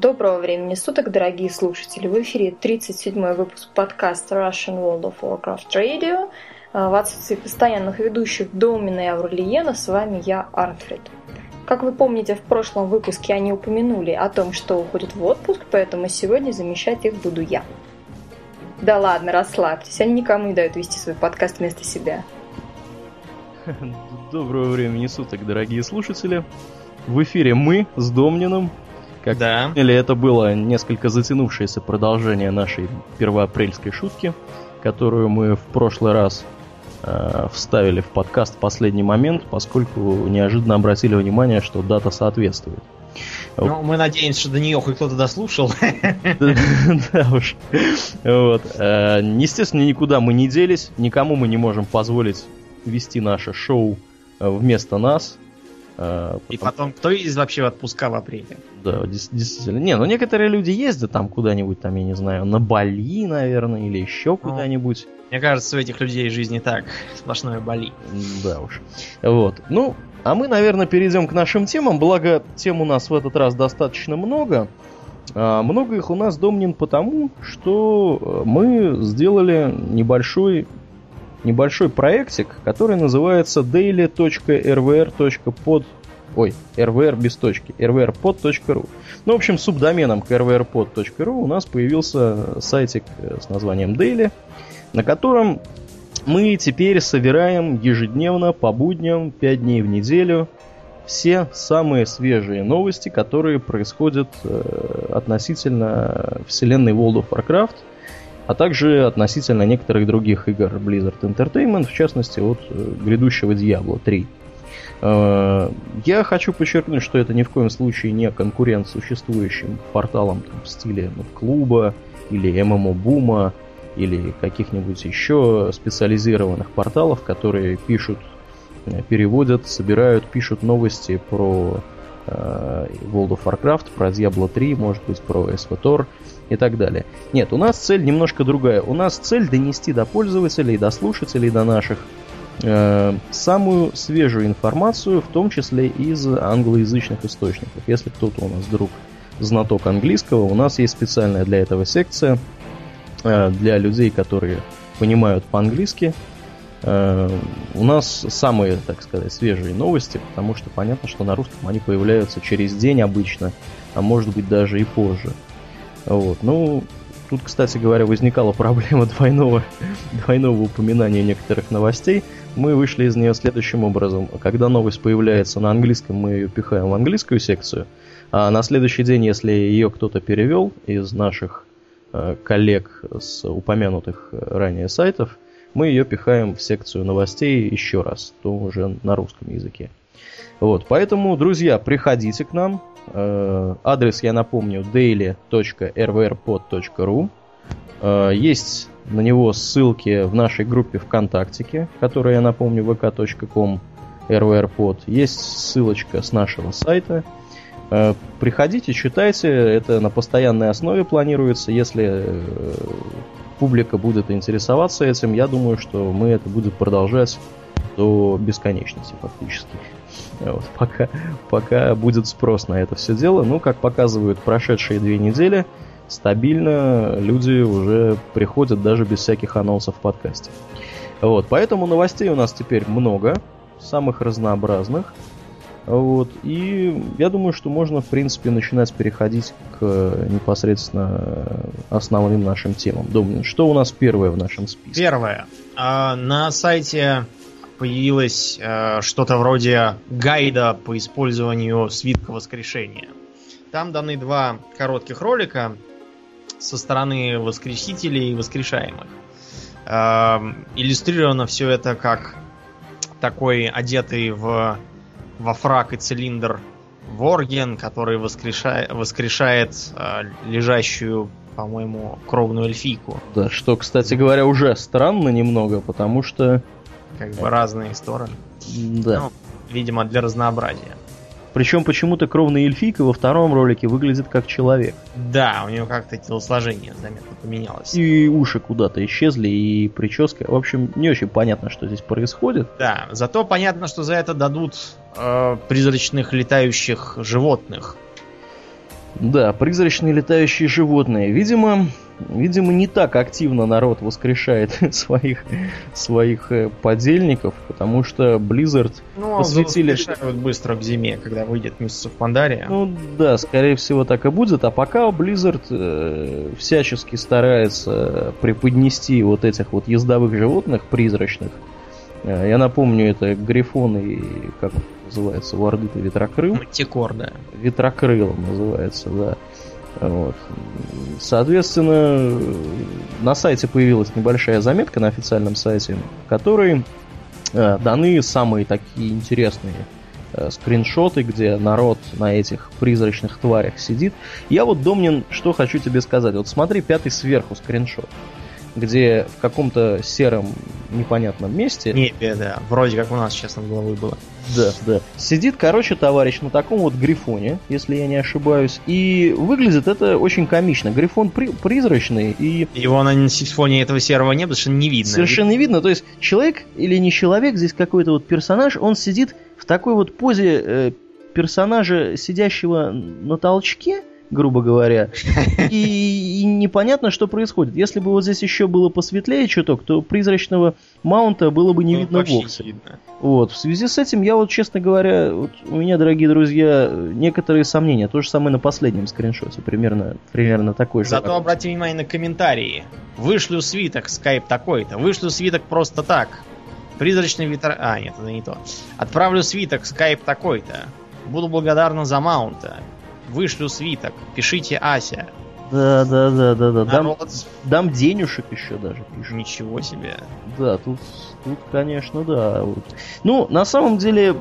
Доброго времени суток, дорогие слушатели! В эфире 37-й выпуск подкаста Russian World of Warcraft Radio. А, в отсутствии постоянных ведущих Домина и Аурлиена с вами я, Артфред. Как вы помните, в прошлом выпуске они упомянули о том, что уходят в отпуск, поэтому сегодня замещать их буду я. Да ладно, расслабьтесь, они никому не дают вести свой подкаст вместо себя. Доброго времени суток, дорогие слушатели. В эфире мы с Домнином. Как да. Или это было несколько затянувшееся продолжение нашей первоапрельской шутки, которую мы в прошлый раз э, вставили в подкаст в последний момент, поскольку неожиданно обратили внимание, что дата соответствует. Ну, мы надеемся, что до нее хоть кто-то дослушал. Да уж. Вот. Э, естественно, никуда мы не делись, никому мы не можем позволить вести наше шоу э, вместо нас. Э, И потом, кто из вообще отпуска в апреле? Да, действительно. Не, ну некоторые люди ездят там куда-нибудь, там, я не знаю, на Бали, наверное, или еще ну, куда-нибудь. Мне кажется, у этих людей жизнь не так. Сплошное Бали. Да уж. Вот. Ну, а мы, наверное, перейдем к нашим темам. Благо, тем у нас в этот раз достаточно много. А много их у нас, Домнин, потому что э, мы сделали небольшой небольшой проектик, который называется daily.rvr.pod Ой, rvr без точки, rvrpod.ru. Ну, в общем, субдоменом к rvrpod.ru у нас появился сайтик с названием Daily, на котором мы теперь собираем ежедневно, по будням, 5 дней в неделю, все самые свежие новости, которые происходят э, относительно вселенной World of Warcraft – а также относительно некоторых других игр Blizzard Entertainment, в частности от э, грядущего Diablo 3. Э, я хочу подчеркнуть, что это ни в коем случае не конкурент существующим порталам там, в стиле ну, клуба или ММО Бума или каких-нибудь еще специализированных порталов, которые пишут, э, переводят, собирают, пишут новости про World of Warcraft, про Diablo 3, может быть, про SVTOR и так далее. Нет, у нас цель немножко другая. У нас цель донести до пользователей, до слушателей, до наших э, самую свежую информацию, в том числе из англоязычных источников. Если кто-то у нас вдруг знаток английского, у нас есть специальная для этого секция э, для людей, которые понимают по-английски. Э, у нас самые, так сказать, свежие новости, потому что понятно, что на русском они появляются через день обычно, а может быть даже и позже. Вот. Ну, тут, кстати говоря, возникала проблема двойного, двойного упоминания некоторых новостей. Мы вышли из нее следующим образом. Когда новость появляется на английском, мы ее пихаем в английскую секцию, а на следующий день, если ее кто-то перевел из наших э, коллег с упомянутых ранее сайтов, мы ее пихаем в секцию новостей еще раз, то уже на русском языке. Вот, поэтому, друзья, приходите к нам, Э, адрес, я напомню, daily.rvrpod.ru. Э, есть на него ссылки в нашей группе ВКонтакте, которая, я напомню, vk.com rvrpod. Есть ссылочка с нашего сайта. Э, приходите, читайте, это на постоянной основе планируется. Если публика будет интересоваться этим, я думаю, что мы это будем продолжать до бесконечности фактически. Вот, пока, пока будет спрос на это все дело. Ну, как показывают прошедшие две недели, стабильно люди уже приходят даже без всяких анонсов в подкасте. Вот, поэтому новостей у нас теперь много, самых разнообразных. Вот, и я думаю, что можно, в принципе, начинать переходить к непосредственно основным нашим темам. Домнин, что у нас первое в нашем списке? Первое. А, на сайте появилось э, что-то вроде гайда по использованию свитка воскрешения. Там даны два коротких ролика со стороны воскресителей и воскрешаемых. Э, иллюстрировано все это как такой одетый в, во фрак и цилиндр Ворген, который воскрешает, воскрешает э, лежащую, по-моему, кровную эльфийку. Да, что, кстати говоря, уже странно немного, потому что как бы разные стороны. Да. Ну, видимо, для разнообразия. Причем почему-то кровная эльфийка во втором ролике выглядит как человек. Да, у нее как-то телосложение заметно поменялось. И уши куда-то исчезли, и прическа. В общем, не очень понятно, что здесь происходит. Да, зато понятно, что за это дадут э, призрачных летающих животных. Да, призрачные летающие животные. Видимо, видимо, не так активно народ воскрешает своих, своих э, подельников, потому что Blizzard Ну, посвятили... воскрешают быстро к зиме, когда выйдет месяц в Пандария. Ну да, скорее всего так и будет. А пока Blizzard э, всячески старается преподнести вот этих вот ездовых животных призрачных. Э, я напомню, это Грифон и как называется, у Орды-то Ветрокрыл. Мантикор, да. Ветрокрылом называется, да. Вот. Соответственно, на сайте появилась небольшая заметка на официальном сайте, в которой э, даны самые такие интересные э, скриншоты, где народ на этих призрачных тварях сидит. Я вот, Домнин, что хочу тебе сказать. Вот смотри, пятый сверху скриншот где в каком-то сером непонятном месте... Небе, да. Вроде как у нас сейчас над головой было. Да, да. Сидит, короче, товарищ на таком вот грифоне, если я не ошибаюсь. И выглядит это очень комично. Грифон при- призрачный и... Его на фоне этого серого неба совершенно не видно. Совершенно не видно. То есть человек или не человек, здесь какой-то вот персонаж, он сидит в такой вот позе э, персонажа, сидящего на толчке, грубо говоря. И, и непонятно, что происходит. Если бы вот здесь еще было посветлее чуток, то призрачного маунта было бы не Ну, видно вовсе. видно. Вот. В связи с этим я вот, честно говоря, вот у меня, дорогие друзья, некоторые сомнения. То же самое на последнем скриншоте. Примерно, примерно такой же. Зато обрати внимание на комментарии. Вышлю свиток, скайп такой-то. Вышлю свиток просто так. Призрачный ветер... А, нет, это не то. Отправлю свиток, скайп такой-то. Буду благодарна за маунта. Вышлю свиток. Пишите Ася. Да, да, да, да, да. Дам, дам денежек еще даже пишут. ничего себе. Да, тут, тут, конечно, да. Вот. Ну, на самом деле,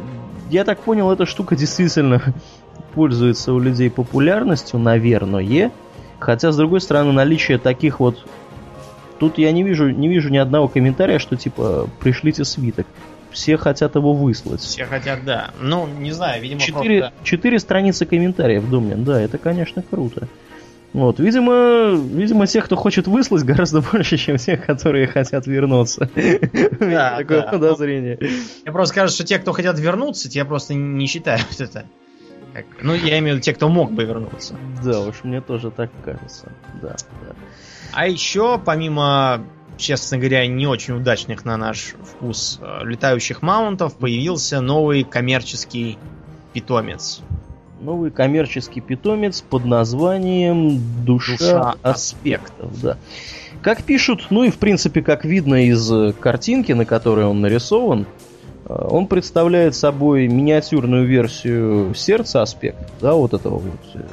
я так понял, эта штука действительно пользуется у людей популярностью, наверное. Хотя, с другой стороны, наличие таких вот... Тут я не вижу, не вижу ни одного комментария, что типа пришлите свиток. Все хотят его выслать. Все хотят, да. Ну, не знаю, видимо, Четыре, просто... четыре страницы комментариев, Домнин. Да, это, конечно, круто. Вот, видимо, видимо, тех, кто хочет выслать, гораздо больше, чем тех, которые хотят вернуться. Да, такое да. подозрение. Мне просто кажется, что те, кто хотят вернуться, те просто не считают это. как- Ну, я имею в виду те, кто мог бы вернуться. Да уж, мне тоже так кажется. Да, да. А еще, помимо, честно говоря, не очень удачных на наш вкус э, летающих маунтов, появился новый коммерческий питомец. Новый коммерческий питомец под названием Душа, Душа аспектов. Да. Как пишут, ну и в принципе, как видно из э, картинки, на которой он нарисован, э, он представляет собой миниатюрную версию сердца аспектов, да, вот этого вот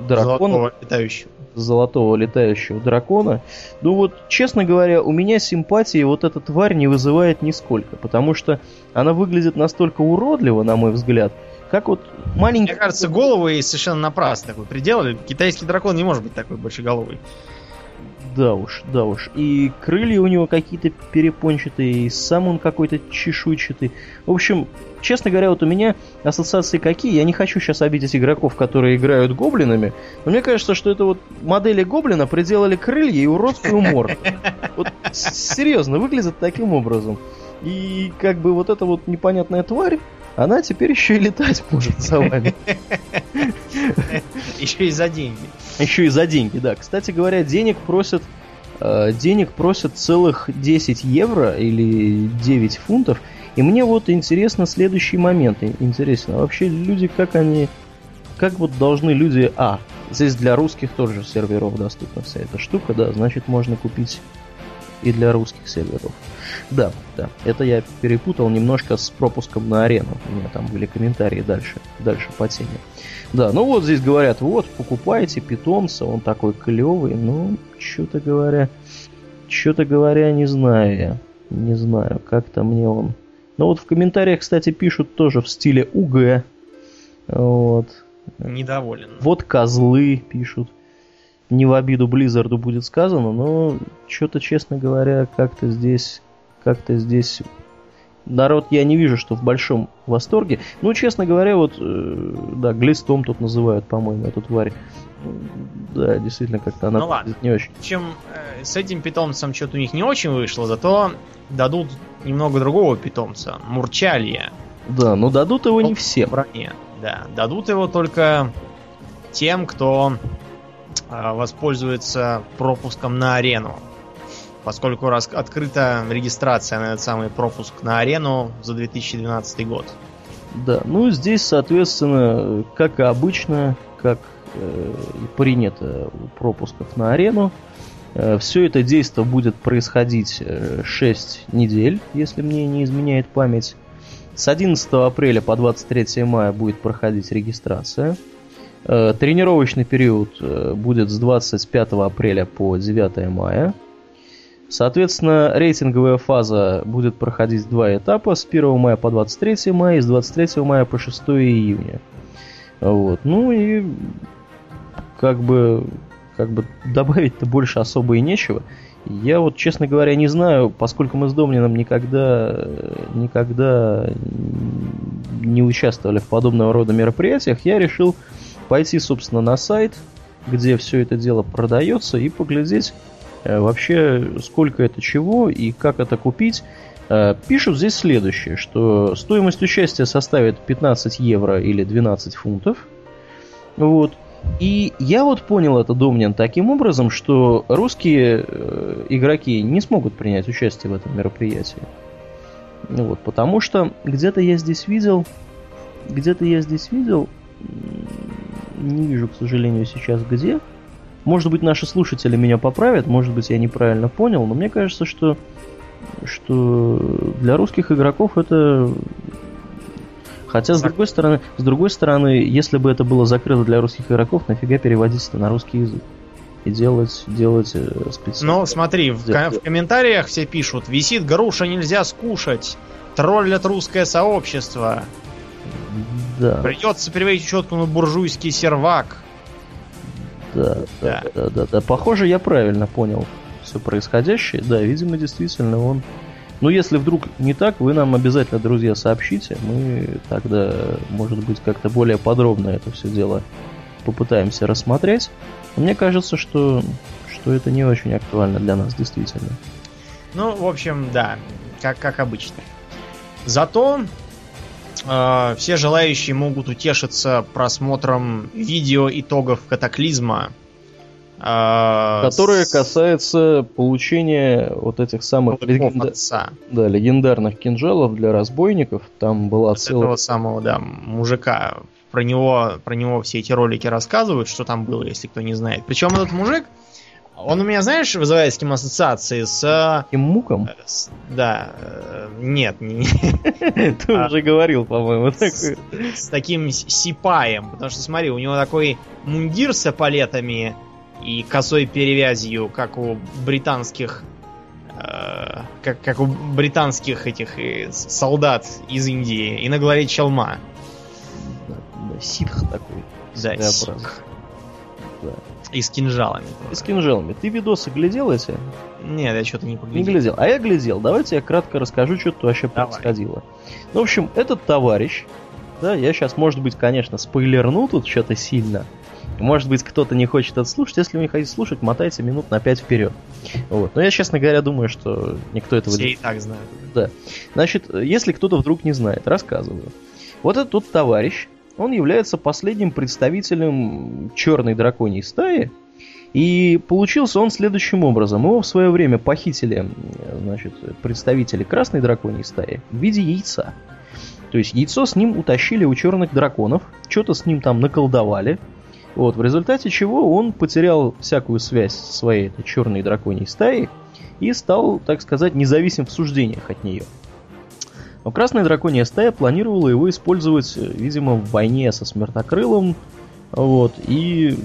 дракона. Золотого летающего. Золотого летающего дракона. Ну вот, честно говоря, у меня симпатии вот эта тварь не вызывает нисколько, потому что она выглядит настолько уродливо, на мой взгляд, как вот маленький... Мне кажется, голову ей совершенно напрасно такой приделали. Китайский дракон не может быть такой большеголовый. Да уж, да уж. И крылья у него какие-то перепончатые, и сам он какой-то чешуйчатый. В общем, честно говоря, вот у меня ассоциации какие. Я не хочу сейчас обидеть игроков, которые играют гоблинами, но мне кажется, что это вот модели гоблина приделали крылья и уродскую морду. Вот серьезно, выглядит таким образом. И как бы вот эта вот непонятная тварь, она теперь еще и летать может за вами. Еще и за деньги. Еще и за деньги, да. Кстати говоря, денег просят э, денег просят целых 10 евро или 9 фунтов. И мне вот интересно следующий момент. Интересно, а вообще люди, как они... Как вот должны люди... А, здесь для русских тоже серверов доступна вся эта штука, да, значит можно купить и для русских серверов. Да, да, это я перепутал немножко с пропуском на арену. У меня там были комментарии дальше, дальше по теме. Да, ну вот здесь говорят, вот, покупайте питомца, он такой клевый, ну, что-то говоря, что-то говоря, не знаю я, не знаю, как-то мне он... Ну вот в комментариях, кстати, пишут тоже в стиле УГ, вот, Недоволен. вот козлы пишут. Не в обиду Близзарду будет сказано, но что-то, честно говоря, как-то здесь, как-то здесь народ я не вижу, что в большом восторге. Ну, честно говоря, вот, э, да, глистом тут называют, по-моему, эту тварь. Да, действительно, как-то она Ну ладно. не очень. В общем, э, с этим питомцем что-то у них не очень вышло, зато дадут немного другого питомца. Мурчалья. Да, но дадут его не всем. броне. Да, дадут его только тем, кто э, воспользуется пропуском на арену. Поскольку раз открыта регистрация на этот самый пропуск на арену за 2012 год. Да, ну здесь, соответственно, как и обычно, как э, принято у пропусков на арену, э, все это действие будет происходить 6 э, недель, если мне не изменяет память. С 11 апреля по 23 мая будет проходить регистрация. Э, тренировочный период э, будет с 25 апреля по 9 мая. Соответственно, рейтинговая фаза будет проходить два этапа с 1 мая по 23 мая и с 23 мая по 6 июня. Вот. Ну и как бы, как бы добавить-то больше особо и нечего. Я вот, честно говоря, не знаю, поскольку мы с Домнином никогда, никогда не участвовали в подобного рода мероприятиях, я решил пойти, собственно, на сайт, где все это дело продается, и поглядеть вообще, сколько это чего и как это купить. Э, пишут здесь следующее, что стоимость участия составит 15 евро или 12 фунтов. Вот. И я вот понял это, Домнин, таким образом, что русские э, игроки не смогут принять участие в этом мероприятии. Вот, потому что где-то я здесь видел, где-то я здесь видел, не вижу, к сожалению, сейчас где. Может быть, наши слушатели меня поправят, может быть, я неправильно понял, но мне кажется, что, что для русских игроков это Хотя, с другой стороны, с другой стороны, если бы это было закрыто для русских игроков, нафига переводить это на русский язык? И делать, делать э, специально. Ну, смотри, в, в комментариях все пишут, висит груша, нельзя скушать, троллят русское сообщество. Да. Придется переводить четко на буржуйский сервак. Да, да, да, да, да. Похоже, я правильно понял все происходящее. Да, видимо, действительно он ну, если вдруг не так, вы нам обязательно, друзья, сообщите. Мы тогда, может быть, как-то более подробно это все дело попытаемся рассмотреть. мне кажется, что, что это не очень актуально для нас, действительно. Ну, в общем, да, как, как обычно. Зато все желающие могут утешиться просмотром видео итогов катаклизма а, Которая касается получения вот этих самых легенда... да, легендарных кинжалов для разбойников. Там была вот целая... Этого самого, да, мужика. Про него, про него все эти ролики рассказывают, что там было, если кто не знает. Причем этот мужик, он у меня, знаешь, вызывает с кем ассоциации? С... Ким муком? Э, с... Да. Э, нет. Не... Ты а... уже говорил, по-моему. С... с таким сипаем. Потому что, смотри, у него такой мундир с эполетами, и косой перевязью, как у британских э, как, как у британских этих э, солдат из Индии, и на голове челма. Да, да, ситх такой. Да, ситх. Да. И с кинжалами. И с кинжалами. Ты видосы глядел эти? Нет, я что-то не поглядел. Не глядел. А я глядел. Давайте я кратко расскажу, что тут вообще Давай. происходило. Ну, в общем, этот товарищ, да, я сейчас, может быть, конечно, спойлерну тут что-то сильно, может быть, кто-то не хочет это слушать. Если вы не хотите слушать, мотайте минут на 5 вперед. Вот. Но я, честно говоря, думаю, что никто этого Все не... и так знают. Да. Значит, если кто-то вдруг не знает, рассказываю. Вот этот тут товарищ, он является последним представителем черной драконьей стаи. И получился он следующим образом. Его в свое время похитили значит, представители красной драконьей стаи в виде яйца. То есть яйцо с ним утащили у черных драконов, что-то с ним там наколдовали, вот, в результате чего он потерял всякую связь со своей этой черной драконьей стаей и стал, так сказать, независим в суждениях от нее. Но Красная Драконья стая планировала его использовать, э, видимо, в войне со Смертокрылом, вот, и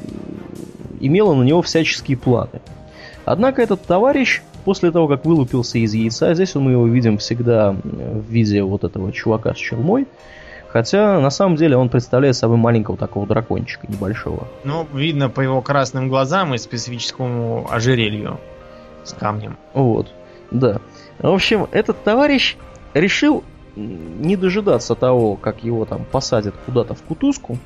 имела на него всяческие планы. Однако этот товарищ, после того, как вылупился из яйца, здесь мы его видим всегда в виде вот этого чувака с челмой, Хотя, на самом деле, он представляет собой маленького такого дракончика небольшого. Ну, видно по его красным глазам и специфическому ожерелью с камнем. Вот, да. В общем, этот товарищ решил не дожидаться того, как его там посадят куда-то в кутузку,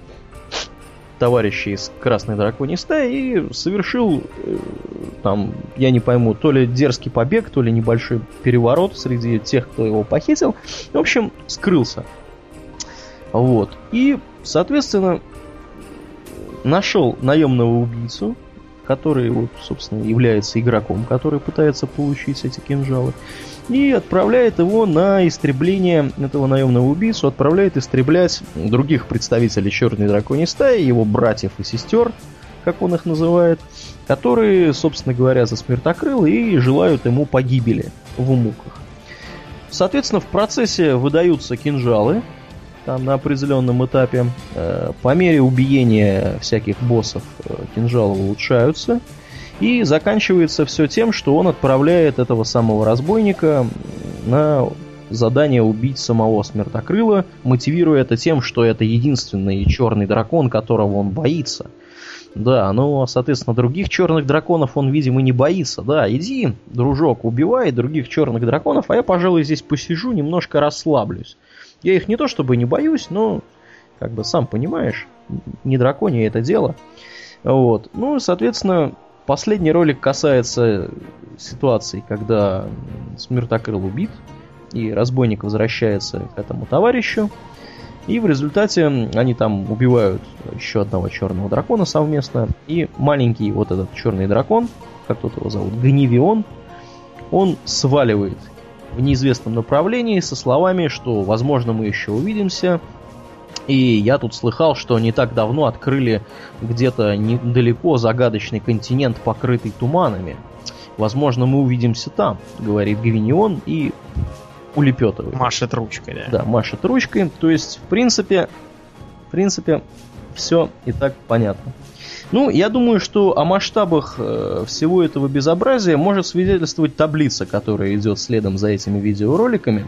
товарищи из Красной Драконьей стаи, и совершил э, там, я не пойму, то ли дерзкий побег, то ли небольшой переворот среди тех, кто его похитил. В общем, скрылся вот. И, соответственно, нашел наемного убийцу, который, вот, собственно, является игроком, который пытается получить эти кинжалы, и отправляет его на истребление этого наемного убийцу, отправляет истреблять других представителей черной драконьей стаи, его братьев и сестер, как он их называет, которые, собственно говоря, за смертокрылы и желают ему погибели в муках. Соответственно, в процессе выдаются кинжалы, там на определенном этапе. Э, по мере убиения всяких боссов э, кинжалы улучшаются. И заканчивается все тем, что он отправляет этого самого разбойника на задание убить самого Смертокрыла, мотивируя это тем, что это единственный черный дракон, которого он боится. Да, но, соответственно, других черных драконов он, видимо, не боится. Да, иди, дружок, убивай других черных драконов, а я, пожалуй, здесь посижу, немножко расслаблюсь. Я их не то чтобы не боюсь, но, как бы, сам понимаешь, не дракония это дело. Вот. Ну, соответственно, последний ролик касается ситуации, когда Смертокрыл убит, и разбойник возвращается к этому товарищу. И в результате они там убивают еще одного черного дракона совместно. И маленький вот этот черный дракон, как тут его зовут, Гневион, он сваливает в неизвестном направлении со словами, что возможно мы еще увидимся. И я тут слыхал, что не так давно открыли где-то недалеко загадочный континент, покрытый туманами. Возможно, мы увидимся там, говорит Гвинион и улепетывает. Машет ручкой, да. Да, машет ручкой. То есть, в принципе, в принципе, все и так понятно. Ну, я думаю, что о масштабах э, всего этого безобразия может свидетельствовать таблица, которая идет следом за этими видеороликами,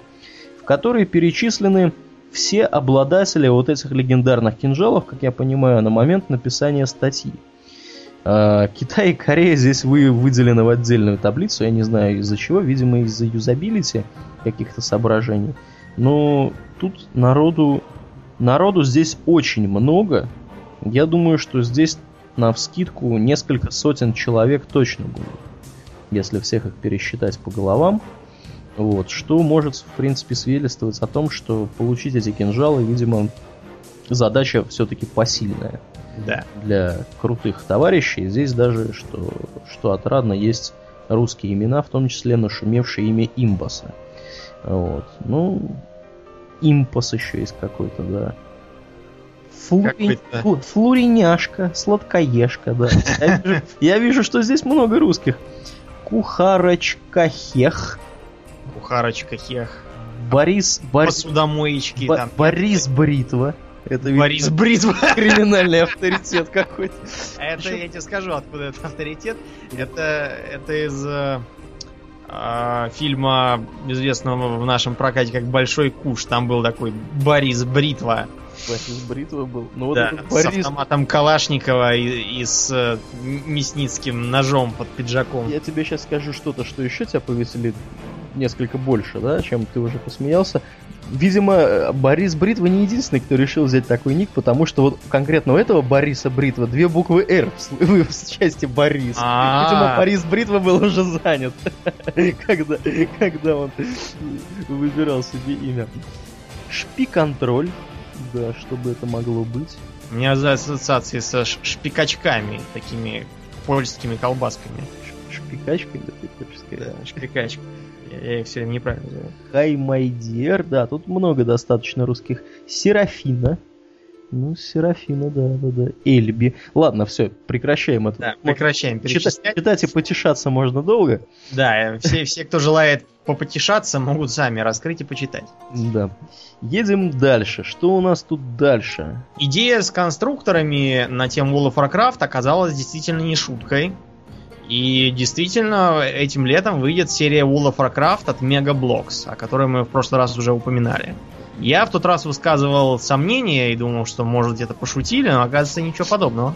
в которой перечислены все обладатели вот этих легендарных кинжалов, как я понимаю, на момент написания статьи. Э, Китай и Корея здесь вы выделены в отдельную таблицу, я не знаю из-за чего, видимо из-за юзабилити каких-то соображений. Но тут народу, народу здесь очень много. Я думаю, что здесь на вскидку несколько сотен человек точно будет, если всех их пересчитать по головам. Вот, что может, в принципе, свидетельствовать о том, что получить эти кинжалы, видимо, задача все-таки посильная. Да. Для крутых товарищей. Здесь даже, что, что отрадно, есть русские имена, в том числе нашумевшее имя Имбаса. Вот. Ну, Импас еще есть какой-то, да. Флури... Флуриняшка, сладкоежка, да. Я вижу, я вижу, что здесь много русских. Кухарочка Хех. Кухарочка Хех. Борис... Бор... Посудомоечки. Бо... там. Борис Бритва. Это Борис Бритва. Криминальный авторитет какой-то. Это я тебе скажу, откуда этот авторитет. Это, это из э, э, фильма, известного в нашем прокате как Большой Куш. Там был такой Борис Бритва. Борис Бритва был. Ну, вот да, этот с Борис... автоматом Калашникова и, и с э, мясницким ножом под пиджаком. Я тебе сейчас скажу что-то, что еще тебя повеселит несколько больше, да, чем ты уже посмеялся. Видимо, Борис Бритва не единственный, кто решил взять такой ник, потому что вот конкретно у этого Бориса Бритва две буквы «Р» в, в, части Борис. А-а-а. Видимо, Борис Бритва был уже занят, когда, когда он выбирал себе имя. Шпи-контроль, да, что бы это могло быть. У меня за ассоциации со шпикачками, такими польскими колбасками. Ш- Шпикачкой, да, ты хочешь сказать? Да, шпикачка. Я, их все время неправильно называю. Хай Майдер, да, тут много достаточно русских. Серафина. Ну, Серафина, да, да, да. Эльби. Ладно, все, прекращаем это. Да, прекращаем Читать, читать и потешаться можно долго. Да, все, все, кто желает попотешаться, могут сами раскрыть и почитать. Да. Едем дальше. Что у нас тут дальше? Идея с конструкторами на тему World of Warcraft оказалась действительно не шуткой. И действительно, этим летом выйдет серия World of Warcraft от Mega Blocks, о которой мы в прошлый раз уже упоминали. Я в тот раз высказывал сомнения и думал, что может где-то пошутили, но оказывается ничего подобного.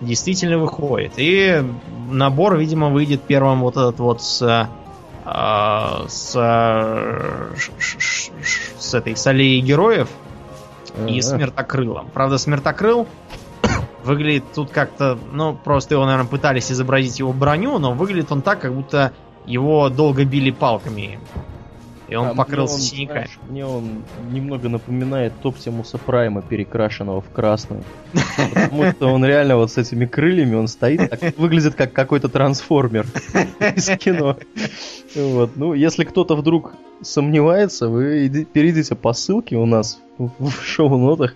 Действительно выходит. И набор, видимо, выйдет первым вот этот вот с, а, с, а, ш- ш- ш- ш- с этой с аллеей героев и смертокрылом. Правда, смертокрыл выглядит тут как-то, ну, просто его, наверное, пытались изобразить его броню, но выглядит он так, как будто его долго били палками и он А покрылся мне он, синяками. знаешь, мне он немного напоминает Топтимуса Прайма, перекрашенного в красный. Потому что он реально вот с этими крыльями, он стоит, так, выглядит как какой-то трансформер из кино. Вот. Ну, если кто-то вдруг сомневается, вы иди- перейдите по ссылке у нас в в шоу-нотах,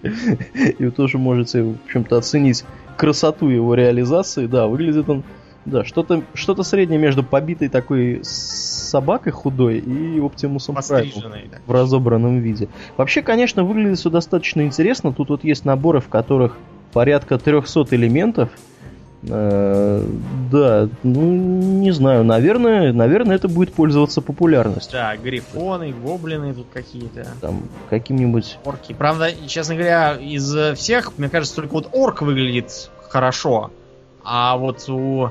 и вы тоже можете, в общем-то, оценить красоту его реализации. Да, выглядит он, да, что-то что среднее между побитой такой собакой худой и Оптимусом Праймом в разобранном виде. Вообще, конечно, выглядит все достаточно интересно. Тут вот есть наборы, в которых порядка 300 элементов. Э, да, ну, не знаю, наверное, наверное, это будет пользоваться популярностью. Да, грифоны, гоблины тут какие-то. Там, каким-нибудь... Орки. Правда, честно говоря, из э, всех, мне кажется, только вот орк выглядит хорошо. А вот у, э,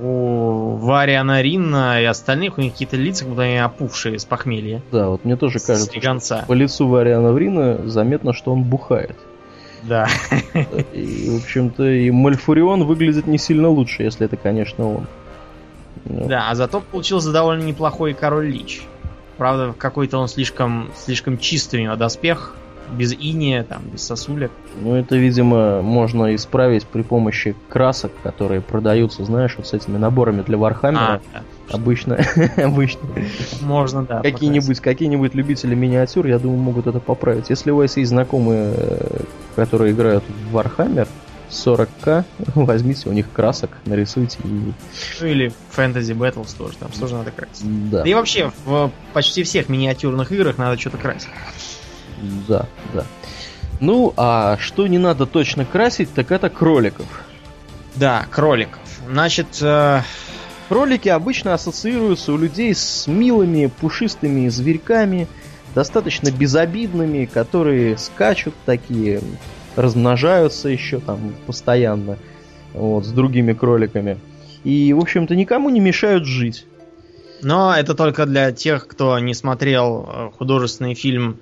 у Вариана Ринна и остальных у них какие-то лица, как будто они опухшие с похмелья. Да, вот мне тоже С кажется, слегонца. по лицу Вариана Ринна заметно, что он бухает. Да. И, в общем-то, и Мальфурион выглядит не сильно лучше, если это, конечно, он. Ну, Да, а зато получился довольно неплохой король Лич. Правда, какой-то он слишком, слишком чистый у него доспех, без инея, там, без сосулек. Ну, это, видимо, можно исправить при помощи красок, которые продаются, знаешь, вот с этими наборами для Вархаммера. А, да. Обычно, обычно. можно, да. Какие-нибудь, какие-нибудь любители миниатюр, я думаю, могут это поправить. Если у вас есть знакомые, э, которые играют в Warhammer 40к, возьмите у них красок, нарисуйте и... Ну или Fantasy Battles тоже, там тоже надо красить. Да, Да и вообще, в почти всех миниатюрных играх надо что-то красить. Да, да. Ну, а что не надо точно красить, так это кроликов. Да, кроликов. Значит, э, Кролики обычно ассоциируются у людей с милыми пушистыми зверьками, достаточно безобидными, которые скачут такие, размножаются еще там постоянно вот, с другими кроликами. И, в общем-то, никому не мешают жить. но это только для тех, кто не смотрел э, художественный фильм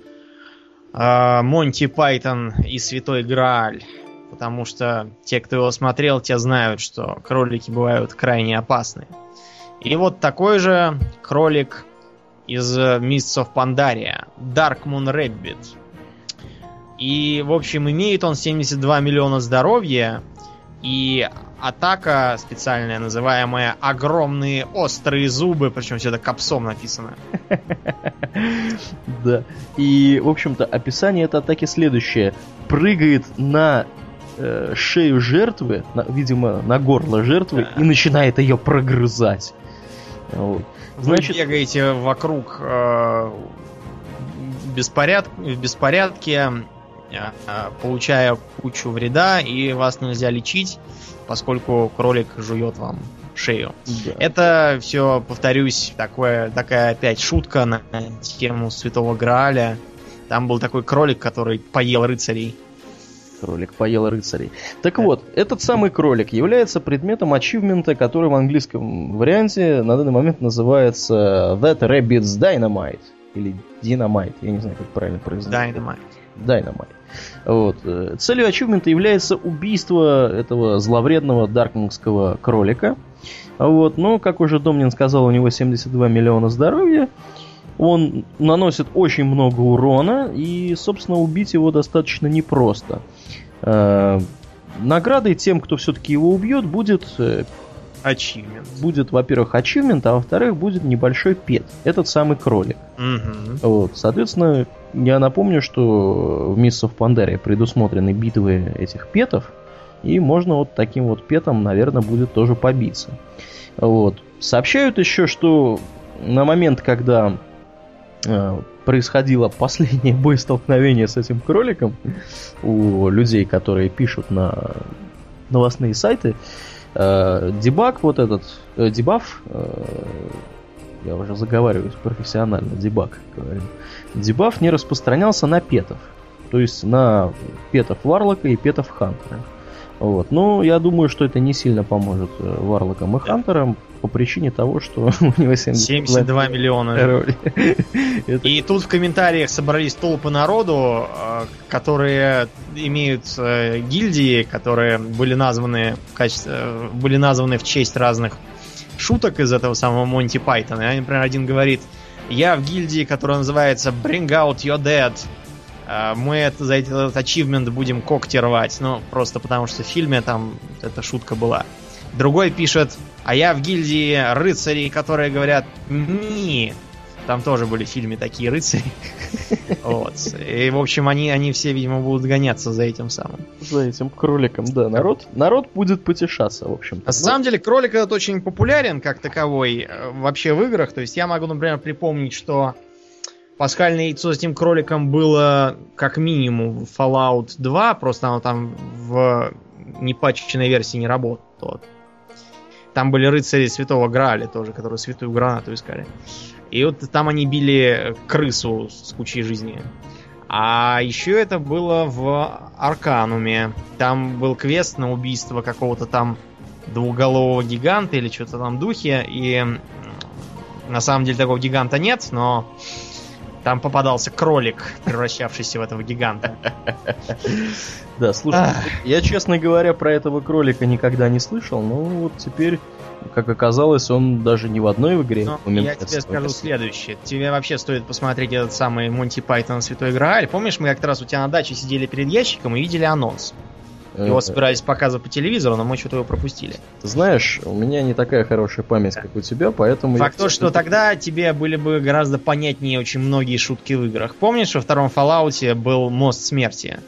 Монти Пайтон и Святой Грааль. Потому что те, кто его смотрел, те знают, что кролики бывают крайне опасны. И вот такой же кролик из э, Mists of Pandaria, Dark Moon Rabbit. И, в общем, имеет он 72 миллиона здоровья, и атака специальная, называемая огромные острые зубы, причем все это капсом написано. Да. И, в общем-то, описание этой атаки следующее. Прыгает на э, шею жертвы, видимо, на горло жертвы, и начинает ее прогрызать. Вот. Вы Значит- бегаете вокруг э, беспоряд... в беспорядке, э, э, получая кучу вреда, и вас нельзя лечить, поскольку кролик жует вам шею. Да. Это все, повторюсь, такое, такая опять шутка на тему Святого Грааля. Там был такой кролик, который поел рыцарей. Кролик поел рыцарей. Так Да. вот, этот самый кролик является предметом ачивмента, который в английском варианте на данный момент называется That Rabbit's Dynamite. Или Dynamite, я не знаю, как правильно произносить. Dynamite. Dynamite. Вот. э, Целью ачивмента является убийство этого зловредного даркмунгского кролика. Вот. Но, как уже Домнин сказал, у него 72 миллиона здоровья. Он наносит очень много урона, и, собственно, убить его достаточно непросто. Э, Наградой тем, кто все-таки его убьет, будет, Achievement. будет во-первых, ачивмент, а во-вторых, будет небольшой пет. Этот самый кролик. Мгм. Вот, соответственно, я напомню, что в Mists of Pandaria предусмотрены битвы этих петов, и можно вот таким вот петом, наверное, будет тоже побиться. Вот. Сообщают еще, что на момент, когда э, происходило последнее боестолкновение с этим кроликом у людей, которые пишут на новостные сайты, э, дебаг вот этот, э, дебаф, э, я уже заговариваюсь профессионально, дебаг говорю, дебаф не распространялся на петов. То есть на петов Варлока и петов Хантера. Вот. Но я думаю, что это не сильно поможет э, Варлокам и Хантерам по причине того, что у него 72, 72 миллиона. роли. Это- И тут в комментариях собрались толпы народу, э, которые имеют э, гильдии, которые были названы в качестве, э, были названы в честь разных шуток из этого самого Монти Пайтона. И, например, один говорит, Я в гильдии, которая называется Bring Out Your Dead. А, мы это, за этот ачивмент будем когти рвать. Ну, просто потому что в фильме там эта шутка была. Другой пишет, а я в гильдии рыцарей, которые говорят «ни». Там тоже были в фильме такие рыцари. Вот. И, в общем, они, они все, видимо, будут гоняться за этим самым. За этим кроликом, да. Народ, народ будет потешаться, в общем. На самом деле, кролик этот очень популярен как таковой э, вообще в играх. То есть я могу, например, припомнить, что пасхальное яйцо с этим кроликом было как минимум в Fallout 2, просто оно там в непатченной версии не работало. Там были рыцари Святого Граля тоже, которые святую гранату искали. И вот там они били крысу с кучей жизни. А еще это было в Аркануме. Там был квест на убийство какого-то там двуголового гиганта или что-то там духе. И на самом деле такого гиганта нет, но там попадался кролик, превращавшийся в этого гиганта. Да, слушай, я, честно говоря, про этого кролика никогда не слышал, но вот теперь, как оказалось, он даже не в одной игре. Но я тебе скажу следующее. Тебе вообще стоит посмотреть этот самый Монти Пайтон Святой Грааль. Помнишь, мы как-то раз у тебя на даче сидели перед ящиком и видели анонс? Его собирались показывать по телевизору, но мы что-то его пропустили. Знаешь, у меня не такая хорошая память, как у тебя, поэтому... Факт то, что тогда тебе были бы гораздо понятнее очень многие шутки в играх. Помнишь, во втором Fallout был мост смерти?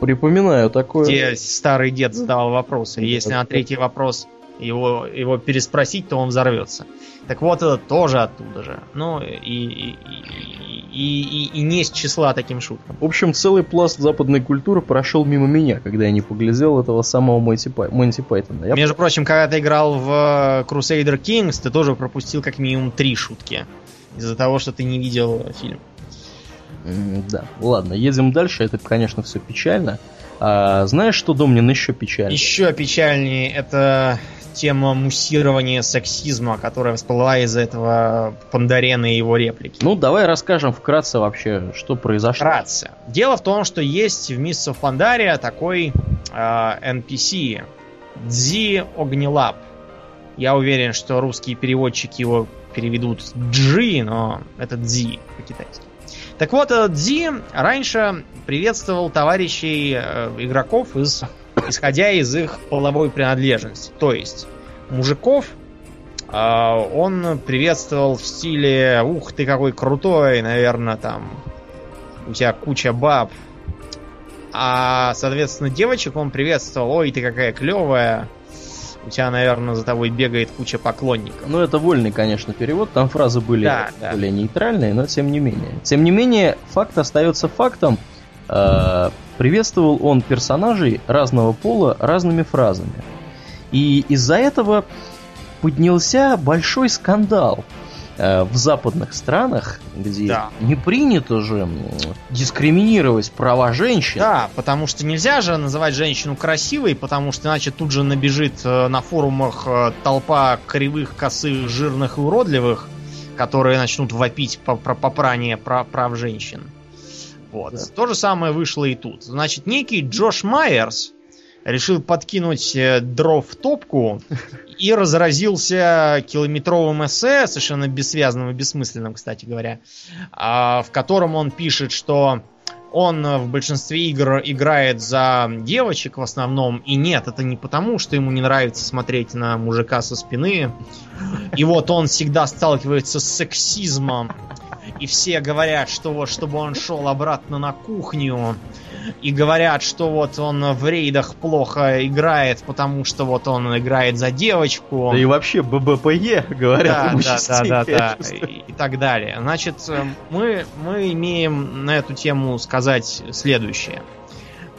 Припоминаю такое. Где старый дед задавал вопросы. Если на третий вопрос его, его переспросить, то он взорвется. Так вот, это тоже оттуда же. Ну, и, и, и, и, и не с числа таким шуткам. В общем, целый пласт западной культуры прошел мимо меня, когда я не поглядел этого самого Монти, Пай, Монти Пайтона. Я... Между прочим, когда ты играл в Crusader Kings, ты тоже пропустил как минимум три шутки. Из-за того, что ты не видел фильм. Да, ладно, едем дальше. Это, конечно, все печально. А, знаешь, что, Домнин, еще печальнее? Еще печальнее это тема муссирования сексизма, которая всплыла из этого Пандарена и его реплики. Ну, давай расскажем вкратце вообще, что произошло. Вкратце. Дело в том, что есть в Mists of Pandaria такой э, NPC Дзи Огнилап. Я уверен, что русские переводчики его переведут Джи, но это Дзи по-китайски. Так вот, Дзи раньше приветствовал товарищей э, игроков из исходя из их половой принадлежности. То есть, мужиков э, он приветствовал в стиле «Ух, ты какой крутой, наверное, там у тебя куча баб». А, соответственно, девочек он приветствовал «Ой, ты какая клевая, у тебя, наверное, за тобой бегает куча поклонников. Ну, это вольный, конечно, перевод. Там фразы были да, более да. нейтральные, но тем не менее. Тем не менее, факт остается фактом. Э, приветствовал он персонажей разного пола разными фразами. И из-за этого поднялся большой скандал в западных странах, где да. не принято же дискриминировать права женщин. Да, потому что нельзя же называть женщину красивой, потому что иначе тут же набежит э, на форумах толпа кривых, косых, жирных и уродливых, которые начнут вопить по, по, по пране прав, прав женщин. Вот. Да. То же самое вышло и тут. Значит, некий Джош Майерс решил подкинуть э, дров в топку и разразился километровым эссе, совершенно бессвязным и бессмысленным, кстати говоря, а, в котором он пишет, что он в большинстве игр играет за девочек в основном, и нет, это не потому, что ему не нравится смотреть на мужика со спины, и вот он всегда сталкивается с сексизмом, и все говорят, что вот чтобы он шел обратно на кухню, и говорят, что вот он в рейдах плохо играет, потому что вот он играет за девочку. Да и вообще ББПЕ, говорят. Да, да, да, да, да, и, так далее. Значит, мы, мы имеем на эту тему сказать следующее.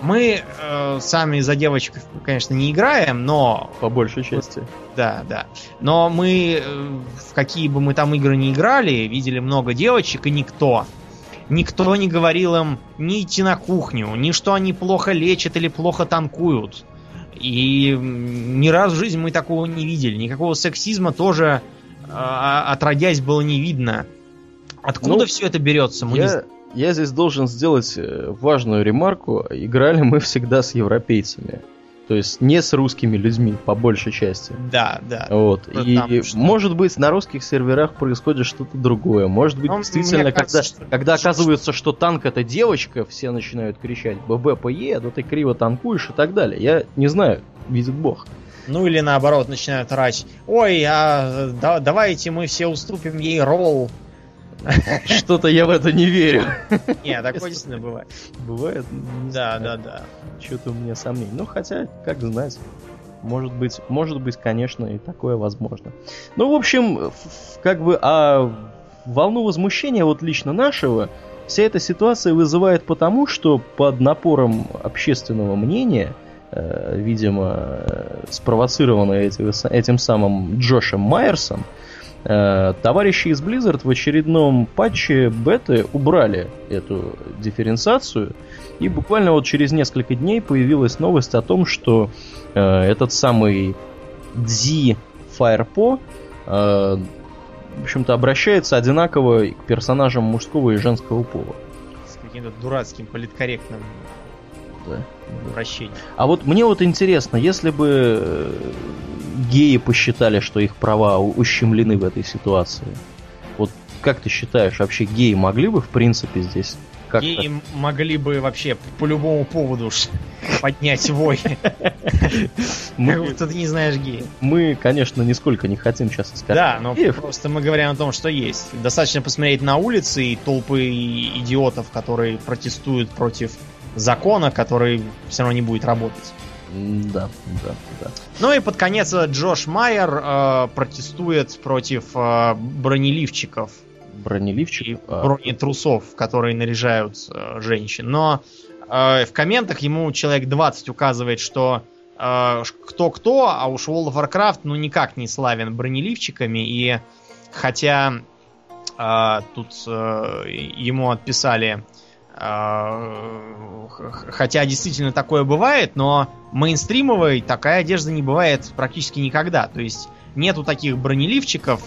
Мы э, сами за девочек, конечно, не играем, но... По большей части. Да, да. Но мы, э, в какие бы мы там игры не играли, видели много девочек, и никто, никто не говорил им ни идти на кухню, ни что они плохо лечат или плохо танкуют. И ни раз в жизни мы такого не видели. Никакого сексизма тоже, э, отродясь, было не видно. Откуда ну, все это берется, мы я, не я здесь должен сделать э, важную ремарку. Играли мы всегда с европейцами. То есть не с русскими людьми, по большей части. Да, да. Вот. Ну, И что? может быть на русских серверах происходит что-то другое. Может быть, Ну, действительно, кажется, когда, что- когда что- оказывается, что танк это девочка, все начинают кричать ББПЕ, то ты криво танкуешь и так далее. Я не знаю, видит бог. Ну или наоборот начинают орать. Ой, а да- давайте мы все уступим ей ролл. Что-то я в это не верю. Не, такое действительно бывает. Бывает? Не Да, да, да. Что-то у меня сомнений. Ну, хотя, как знать. Может быть, может быть, конечно, и такое возможно. Ну, в общем, как бы, а волну возмущения вот лично нашего вся эта ситуация вызывает потому, что под напором общественного мнения, э, видимо, э, спровоцированное этим, этим самым Джошем Майерсом, э, товарищи из Blizzard в очередном патче беты убрали эту дифференциацию, и буквально вот через несколько дней появилась новость о том, что э, этот самый Дзи Фаерпо э, в общем-то, обращается одинаково к персонажам мужского и женского пола. С каким-то дурацким политкорректным Да. обращением. А вот мне вот интересно, если бы э, геи посчитали, что их права ущемлены в этой ситуации, вот как ты считаешь, вообще геи могли бы в принципе здесь как-то... Геи могли бы вообще по любому поводу поднять вой. Мы, ты не знаешь геев. мы, конечно, нисколько не хотим сейчас искать Да, но геев. просто мы говорим о том, что есть. Достаточно посмотреть на улицы и толпы идиотов, которые протестуют против закона, который все равно не будет работать. Да, да, да. Ну и под конец э, Джош Майер э, протестует против э, бронеливчиков Бронеливчик. и а, бронетрусов, которые наряжают э, женщин. Но э, в комментах ему человек 20 указывает, что э, кто-кто, а уж World of Warcraft ну никак не славен бронеливчиками. И хотя э, тут э, ему отписали, хотя действительно такое бывает, но мейнстримовой такая одежда не бывает практически никогда. То есть нету таких бронеливчиков,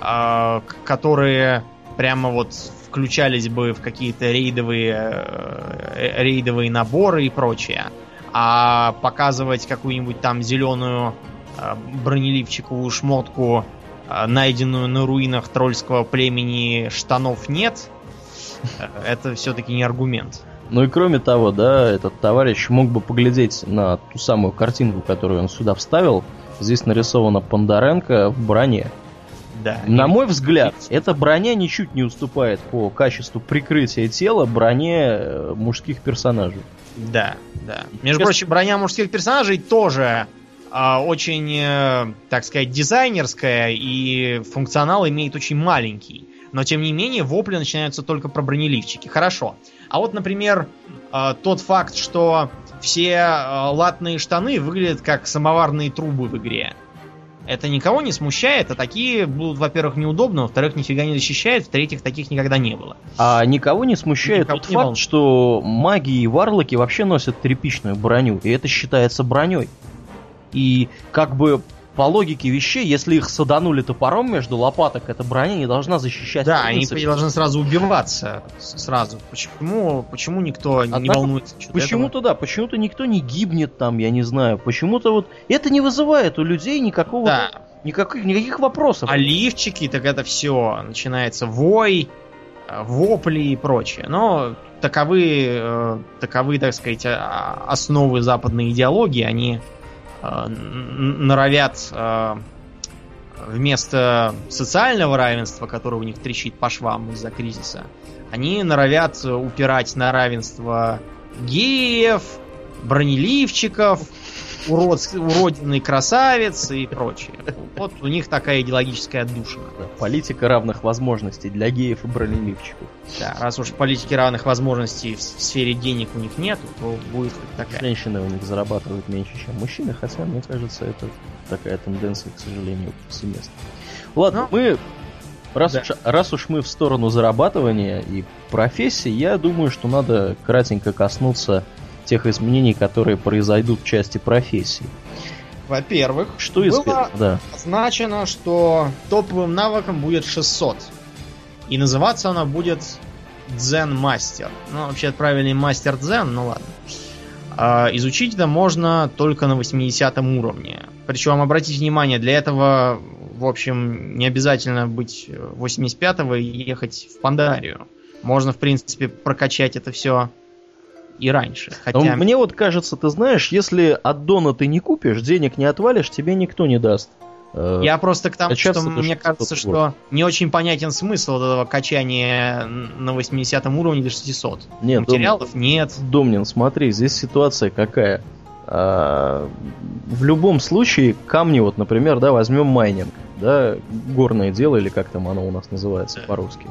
э, которые прямо вот включались бы в какие-то рейдовые, э, рейдовые наборы и прочее. А показывать какую-нибудь там зеленую э, бронеливчиковую шмотку, э, найденную на руинах трольского племени, штанов нет, э, это все-таки не аргумент. Ну и кроме того, да, этот товарищ мог бы поглядеть на ту самую картинку, которую он сюда вставил. Здесь нарисована Бондаренко в броне. Да. На мой взгляд, эта броня ничуть не уступает по качеству прикрытия тела броне э, мужских персонажей. Да, да. Между Честно- прочим, броня мужских персонажей тоже а, очень, э, так сказать, дизайнерская, и функционал имеет очень маленький. Но, тем не менее, вопли начинаются только про бронеливчики. Хорошо. А вот, например, э, тот факт, что все э, латные штаны выглядят как самоварные трубы в игре. Это никого не смущает, а такие будут, во-первых, неудобно, во-вторых, нифига не защищают, в-третьих, таких никогда не было. А никого не смущает Никого тот не факт, волнует. что маги и варлоки вообще носят тряпичную броню, и это считается броней. И как бы по логике вещей, если их саданули топором между лопаток, эта броня не должна защищать. Да, они должны сразу убиваться сразу. Почему, почему никто не Однако, волнуется? насчет Почему-то да, почему-то никто не гибнет там, я не знаю. Почему-то вот это не вызывает у людей никакого? Да. никаких, никаких вопросов. А лифчики, так это все. Начинается вой, э, вопли и прочее. Но таковы, э, таковы, так сказать, а- основы западной идеологии. Они норовят э, вместо социального равенства, которое у них трещит по швам из-за кризиса, они норовят э, упирать на равенство геев, бронеливчиков, урод, уродиной красавиц и прочее. Вот у них такая идеологическая отдушина. Политика равных возможностей для геев и бронеливчиков. Да, раз уж политики равных возможностей в сфере денег у них нет, то будет такая. Женщины у них зарабатывают меньше, чем мужчины, хотя, мне кажется, это такая тенденция, к сожалению, повсеместно. Ладно, Ну, мы... Раз, да. уж, раз уж мы в сторону зарабатывания и профессии, я думаю, что надо кратенько коснуться тех изменений, которые произойдут в части профессии. Во-первых, Что было известно? Да. означено, что топовым навыком будет 600. И называться она будет Дзен Мастер. Ну, вообще правильный мастер Дзен, ну ладно. А изучить это можно только на 80 уровне. Причем, обратите внимание, для этого, в общем, не обязательно быть 85-го и ехать в Пандарию. Можно, в принципе, прокачать это все и раньше. Хотя... Но мне вот кажется, ты знаешь, если аддона ты не купишь, денег не отвалишь, тебе никто не даст. Э, Я просто к тому, что мне кажется, что не очень понятен смысл этого качания на 80 уровне до 600. Нет, Материалов Дом... нет. Домнин, смотри, здесь ситуация какая. А, в любом случае, камни, вот, например, да, возьмем майнинг, да, горное дело, или как там оно у нас называется по-русски.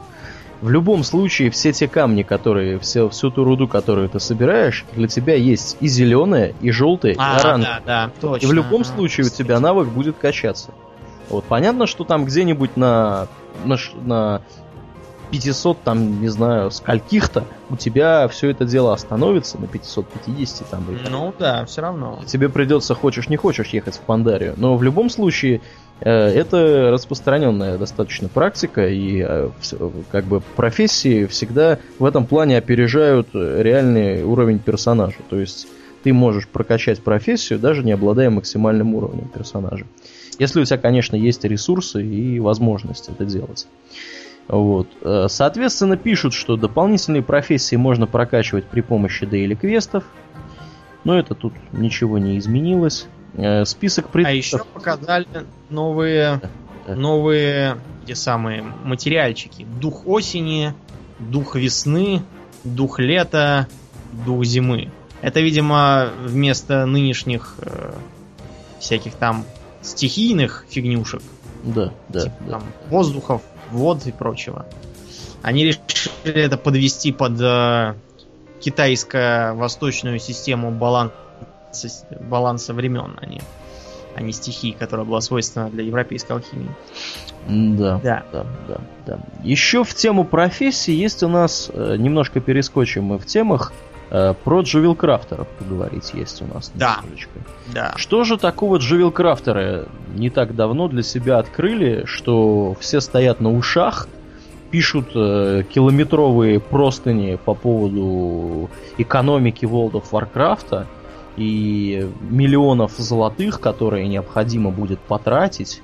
В любом случае, все те камни, которые, все, всю ту руду, которую ты собираешь, для тебя есть и зеленые, и желтые, а, и оранжевые. Да, да, точно. И в любом случае у тебя навык будет качаться. Вот понятно, что там где-нибудь на, на, на 500, там, не знаю, скольких-то, у тебя все это дело остановится на 550 там. И ну да, все равно. Тебе придется, хочешь не хочешь, ехать в Пандарию. Но в любом случае, это распространенная достаточно практика, и э, как бы профессии всегда в этом плане опережают реальный уровень персонажа. То есть ты можешь прокачать профессию, даже не обладая максимальным уровнем персонажа. Если у тебя, конечно, есть ресурсы и возможность это делать. Вот. Э, соответственно, пишут, что дополнительные профессии можно прокачивать при помощи дейли квестов. Но это тут ничего не изменилось. Э, список предметов... А еще показали новые, новые те самые материальчики. Дух осени, дух весны, дух лета, дух зимы. Это, видимо, вместо нынешних э, всяких там стихийных фигнюшек. Да, да, типа, да. Там, воздухов, вод и прочего. Они решили это подвести под э, китайско-восточную систему баланса, баланса времен, а не, а не стихии, которая была свойственна для европейской алхимии. Да, да, да, да, да. Еще в тему профессии есть у нас, э, немножко перескочим мы в темах, э, про джувилкрафтеров поговорить есть у нас. Да. да. Что же такого джувилкрафтеры не так давно для себя открыли, что все стоят на ушах, пишут э, километровые простыни по поводу экономики World of Warcraft и миллионов золотых, которые необходимо будет потратить.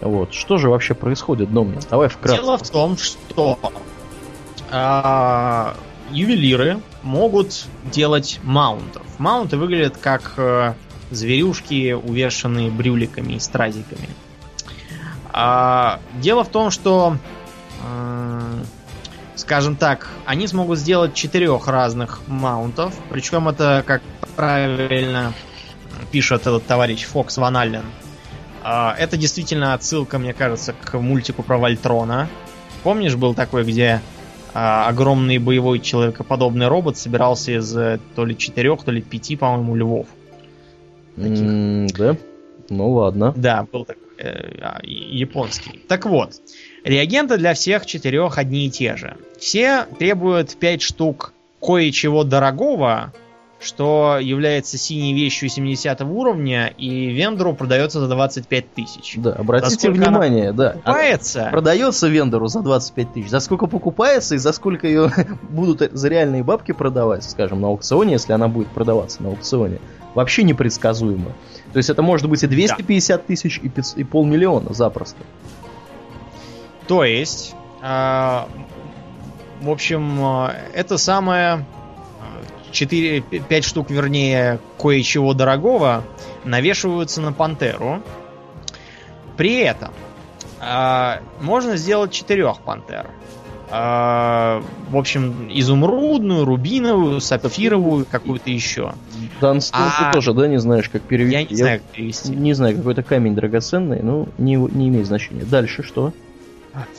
Вот. Что же вообще происходит, Домнин? Давай вкратце. Дело в том, что а, ювелиры могут делать маунтов. Маунты выглядят как э, зверюшки, увешанные брюликами и стразиками. А, дело в том, что, э, скажем так, они смогут сделать четырех разных маунтов. Причем это, как правильно пишет этот товарищ Фокс Ван Аллен, э, это действительно отсылка, мне кажется, к мультику про Вольтрона. Помнишь, был такой, где а, огромный боевой человекоподобный робот собирался из э, то ли четырех, то ли пяти, по-моему, львов. Mm, да? Ну ладно. Да, был такой э, а, японский. Так вот, реагенты для всех четырех одни и те же. Все требуют 5 штук кое-чего дорогого, что является синей вещью 70 уровня, и вендору продается за 25 тысяч. Да, обратите внимание, да. Покупается. Продается вендору за 25 тысяч. За сколько покупается и за сколько ее будут за реальные бабки продавать, скажем, на аукционе, если она будет продаваться на аукционе, вообще непредсказуемо. То есть это может быть и 250 да. тысяч, и, 5, и полмиллиона запросто. То есть, э, в общем, э, это самое 4, 5 штук, вернее, кое-чего дорогого навешиваются на пантеру. При этом э, можно сделать четырех пантер. Э, в общем, изумрудную, рубиновую, сапфировую, какую-то еще. Данстон а... ты тоже, да, не знаешь, как перевести? Я не знаю, как перевести. Не знаю, какой-то камень драгоценный, ну, не, не имеет значения. Дальше что?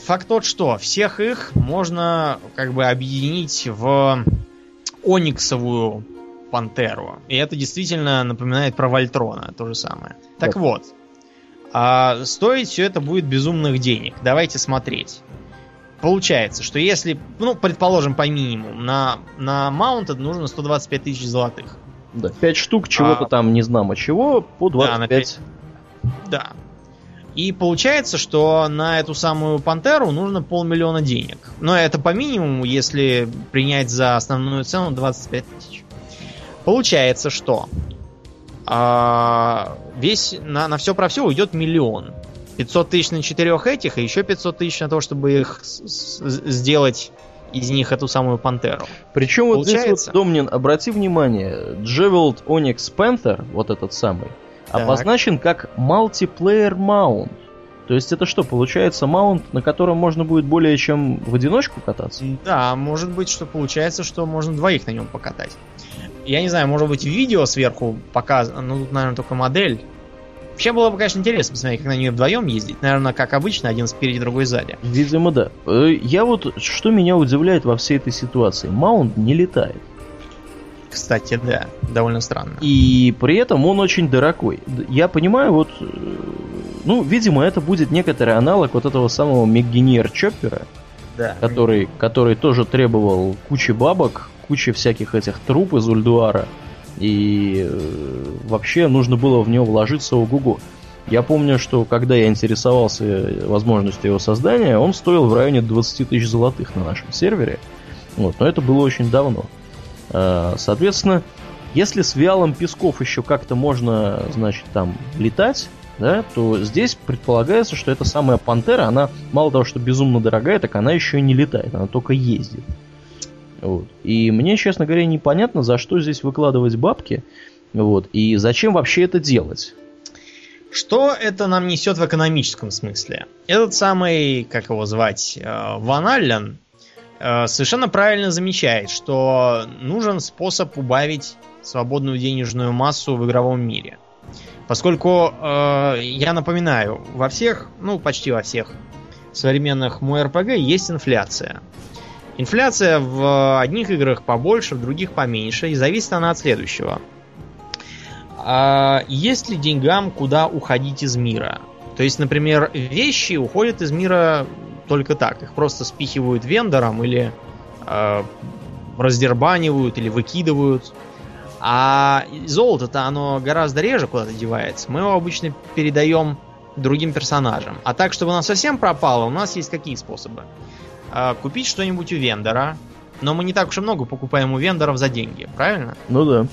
Факт тот, что всех их можно как бы объединить в ониксовую пантеру. И это действительно напоминает про Вольтрона, то же самое. Так да. вот, а, стоить все это будет безумных денег. Давайте смотреть. Получается, что если, ну, предположим, по минимуму, на, на Mounted нужно 125 тысяч золотых. Да, 5 штук чего-то а, там, не знамо чего, по 25. Да, на 5... да. И получается, что на эту самую пантеру нужно полмиллиона денег. Но это по минимуму, если принять за основную цену 25 тысяч. Получается, что а, весь на, на все про все уйдет миллион. 500 тысяч на четырех этих, и еще 500 тысяч на то, чтобы их сделать из них эту самую пантеру. Причем вот здесь Получается? вот, Домнин, обрати внимание, Джевелд Onyx Panther, вот этот самый, Так. обозначен как multiplayer mount. То есть это что, получается маунт, на котором можно будет более чем в одиночку кататься? Да, может быть, что получается, что можно двоих на нем покатать. Я не знаю, может быть, видео сверху показано, ну тут, наверное, только модель. Вообще было бы, конечно, интересно посмотреть, как на нее вдвоем ездить. Наверное, как обычно, один спереди, другой сзади. Видимо, да. Э, Я вот, что меня удивляет во всей этой ситуации, маунт не летает. Кстати, да, довольно странно. И при этом он очень дорогой. Я понимаю, вот, э, ну, видимо, это будет некоторый аналог вот этого самого Меггинер Чоппера, Да. который, который тоже требовал кучи бабок, кучи всяких этих труб из Ульдуара. И э, вообще нужно было в него вложиться ого-го. Я помню, что когда я интересовался возможностью его создания, он стоил в районе 20 тысяч золотых на нашем сервере. Вот, но это было очень давно. Э, Соответственно, если с вялом песков еще как-то можно, значит, там летать, да, то здесь предполагается, что эта самая пантера, она мало того, что безумно дорогая, так она еще и не летает, она только ездит. Вот. И мне, честно говоря, непонятно, за что здесь выкладывать бабки, вот, и зачем вообще это делать. Что это нам несет в экономическом смысле? Этот самый, как его звать, э, Ван Аллен, совершенно правильно замечает, что нужен способ убавить свободную денежную массу в игровом мире. Поскольку, э, я напоминаю, во всех, ну почти во всех современных МОРПГ есть инфляция. Инфляция в одних играх побольше, в других поменьше, и зависит она от следующего. А есть ли деньгам куда уходить из мира? То есть, например, вещи уходят из мира только так. Их просто спихивают вендором или э, раздербанивают или выкидывают. А золото-то оно гораздо реже куда-то девается. Мы его обычно передаем другим персонажам. А так, чтобы оно совсем пропало, у нас есть какие способы? Э, купить что-нибудь у вендора. Но мы не так уж и много покупаем у вендоров за деньги, правильно? Ну да.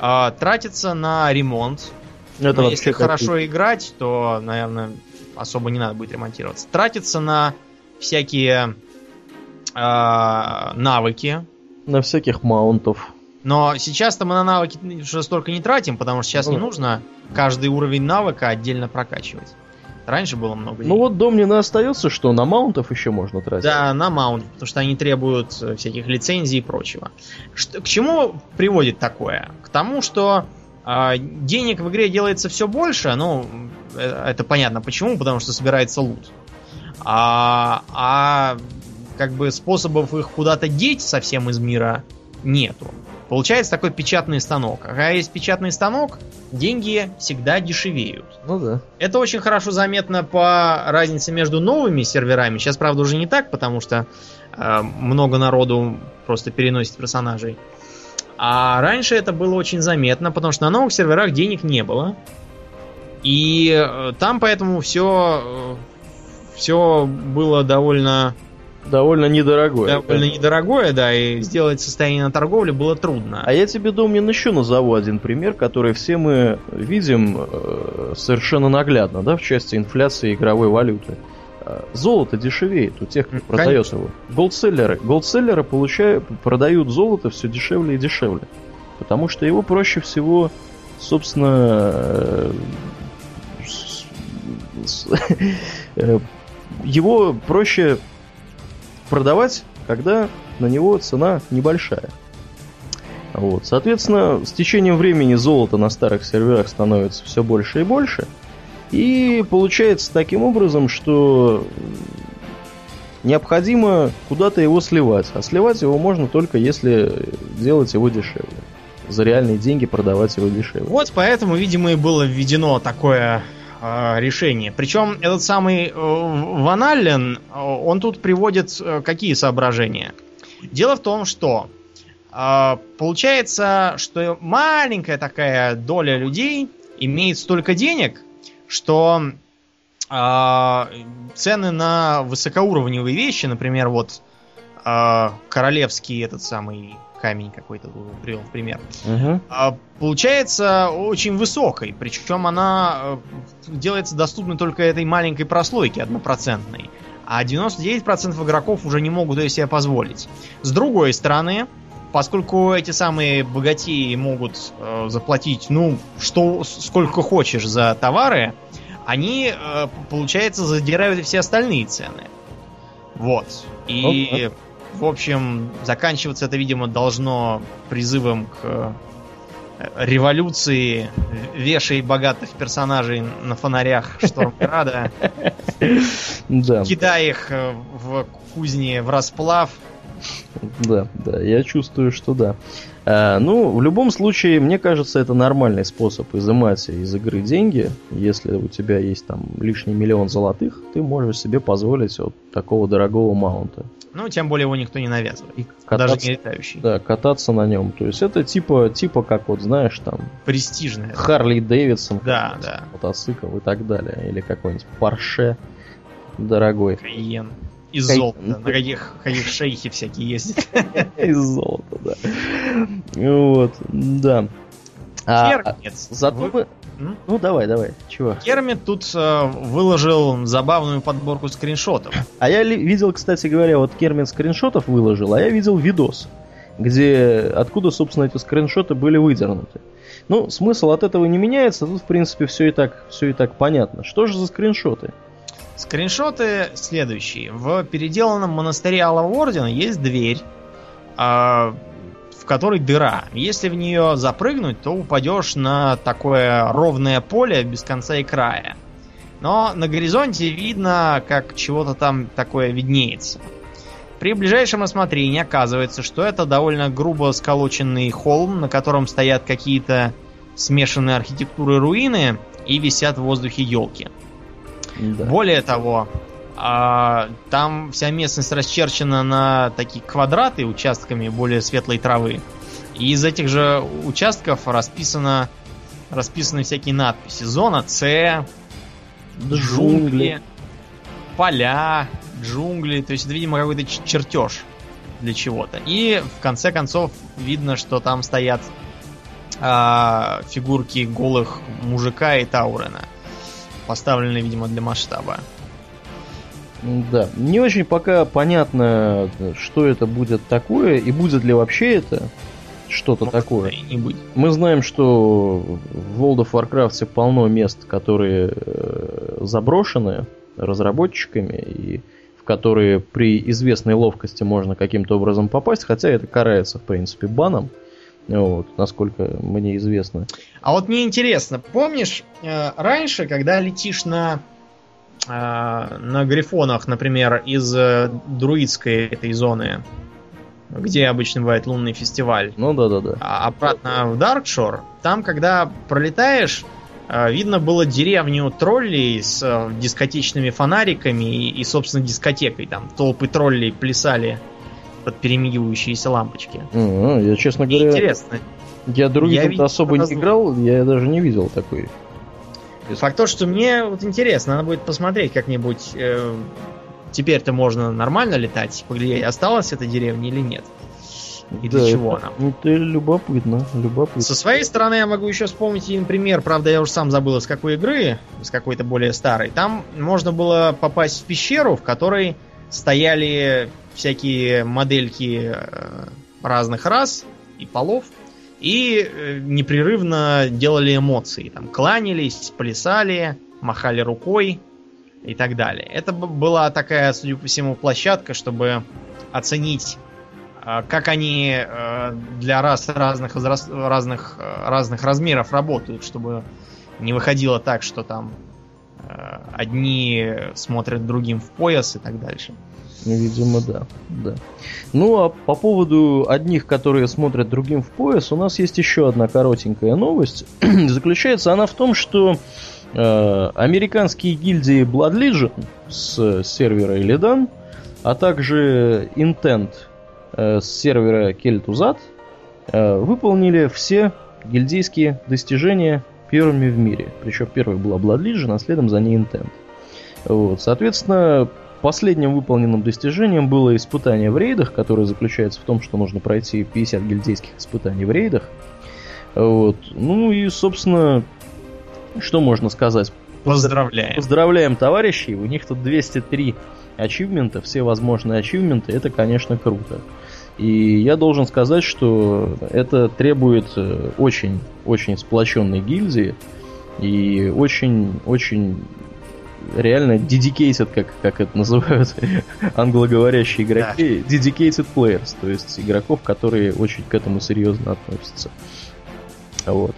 А, тратится на ремонт. Это Но если хорошо играть, то, наверное, особо не надо будет ремонтироваться. Тратится на всякие а, навыки. На всяких маунтов. Но сейчас-то мы на навыки уже столько не тратим, потому что сейчас Ну не нужно каждый уровень навыка отдельно прокачивать. Раньше было много Ну денег. вот Домнина остается, что на маунтов еще можно тратить. Да, на маунт, потому что они требуют э, всяких лицензий и прочего. Что- к чему приводит такое? К тому, что а, денег в игре делается все больше, ну, э, это понятно почему, потому что собирается лут. А, а как бы способов их куда-то деть совсем из мира нету. Получается такой печатный станок. А когда есть печатный станок, деньги всегда дешевеют. Ну да. Это очень хорошо заметно по разнице между новыми серверами. Сейчас, правда, уже не так, потому что э, много народу просто переносит персонажей. А раньше это было очень заметно, потому что на новых серверах денег не было. И э, там поэтому все, все было довольно, Довольно недорогое. довольно недорогое, да, и сделать состояние на торговле было трудно. А я тебе, Домнин, еще назову один пример, который все мы видим э, совершенно наглядно, да, в части инфляции игровой валюты. Э, Золото дешевеет у тех, кто М, продает его. Голдселлеры. Голдселлеры получают, продают золото все дешевле и дешевле. Потому что его проще всего, собственно, э, его проще продавать, когда на него цена небольшая. Вот. Соответственно, с течением времени золото на старых серверах становится все больше и больше. И получается таким образом, что необходимо куда-то его сливать. А сливать его можно только если делать его дешевле. За реальные деньги продавать его дешевле. Вот поэтому, видимо, и было введено такое э, решение. Причем этот самый э, Ван Аллен, э, он тут приводит э, какие соображения? Дело в том, что э, получается, что маленькая такая доля людей имеет столько денег, что э, цены на высокоуровневые вещи, например, вот э, королевский этот самый камень какой-то привел в пример, а, получается очень высокой. Причем она э, делается доступной только этой маленькой прослойке однопроцентной. А 99% игроков уже не могут ее себе позволить. С другой стороны, поскольку эти самые богатеи могут э, заплатить, ну, что, сколько хочешь за товары, они, э, получается, задирают и все остальные цены. Вот. И, в общем, заканчиваться это, видимо, должно призывом к э, революции вешай богатых персонажей на фонарях Штормграда, Да, кидай их э, в кузне в расплав. да, да, я чувствую, что да. А, ну, в любом случае, мне кажется, это нормальный способ изымать из игры деньги. Если у тебя есть там лишний миллион золотых, ты можешь себе позволить вот такого дорогого маунта. Ну, тем более его никто не навязывает. И Даже кататься, не летающий. да, кататься на нем. То есть это типа, типа как вот, знаешь, там, Престижное. Харли Дэвидсон, Да, да. мотоцикл и так далее. Или какой-нибудь Порше дорогой. Кайен. Из Кай- золота. На каких, каких шейхи всякие ездят. Из золота, да. Вот, да. А, Кермит. зато Вы-. М? Ну, давай, давай, чего? Кермит тут э, выложил забавную подборку скриншотов. А я ли- видел, кстати говоря, вот Кермин скриншотов выложил, а я видел видос, где откуда, собственно, эти скриншоты были выдернуты. Ну, смысл от этого не меняется, тут, в принципе, все и так, все и так понятно. Что же за скриншоты? Скриншоты следующие. В переделанном монастыре Алого Ордена есть дверь, а, в которой дыра. Если в нее запрыгнуть, то упадешь на такое ровное поле без конца и края. Но на горизонте видно, как чего-то там такое виднеется. При ближайшем рассмотрении оказывается, что это довольно грубо сколоченный холм, на котором стоят какие-то смешанные архитектуры руины и висят в воздухе елки. Да. Более того, а, там вся местность расчерчена на такие квадраты участками более светлой травы. И из этих же участков расписано, расписаны всякие надписи. Зона С, джунгли, поля, джунгли. То есть это, видимо, какой-то чертеж для чего-то. И в конце концов видно, что там стоят а, фигурки голых мужика и Таурена. Поставленные, видимо, для масштаба. Да. Не очень пока понятно, что это будет такое, и будет ли вообще это что-то Может, такое. и не. Мы знаем, что в World of Warcraft полно мест, которые э, заброшены разработчиками и в которые при известной ловкости можно каким-то образом попасть, хотя это карается, в принципе, баном, вот, насколько мне известно. А вот мне интересно, помнишь, э, раньше, когда летишь на на грифонах, например, из э, друидской этой зоны, где обычно бывает лунный фестиваль, Ну да-да-да. а обратно в Даркшор, там, когда пролетаешь, э, видно было деревню троллей с э, дискотечными фонариками и, и, собственно, дискотекой. Там толпы троллей плясали под перемигивающиеся лампочки. М, Я, честно говоря, интересно. я друидом видел особо не играл, я даже не видел такой. Факт то, что мне вот интересно, надо будет посмотреть как-нибудь. э, Теперь-то можно нормально летать, поглядеть, осталась эта деревня или нет. И для Да, чего это, она? Это любопытно, любопытно. Со своей стороны я могу еще вспомнить один пример, правда я уже сам забыл из какой игры, из какой-то более старой. Там можно было попасть в пещеру, в которой стояли всякие модельки э, разных рас и полов, и э, непрерывно делали эмоции. Там кланялись, плясали, махали рукой и так далее. Это была такая, судя по всему, площадка, чтобы оценить а, как они э, для рас разных, разных, э, разных размеров работают, чтобы не выходило так, что там одни смотрят другим в пояс и так дальше. Видимо, да, да. Ну, а по поводу одних, которые смотрят другим в пояс, у нас есть еще одна коротенькая новость. Заключается она в том, что э, американские гильдии Blood Legion с сервера Illidan, а также Intent э, с сервера Kel'Thuzad э, выполнили все гильдейские достижения первыми в мире. Причем первой была Blood Legion, а следом за ней Intent. Вот, соответственно, последним выполненным достижением было испытание в рейдах, которое заключается в том, что нужно пройти 50 гильдейских испытаний в рейдах. Вот. Ну и, собственно, что можно сказать? Поздравляем. Поздравляем товарищей, у них тут 203 ачивмента, все возможные ачивменты, это, конечно, круто. И я должен сказать, что это требует очень-очень э, сплоченной гильдии и очень-очень реально dedicated, как, как это называют англоговорящие игроки, да. dedicated players, то есть игроков, которые очень к этому серьезно относятся. Вот.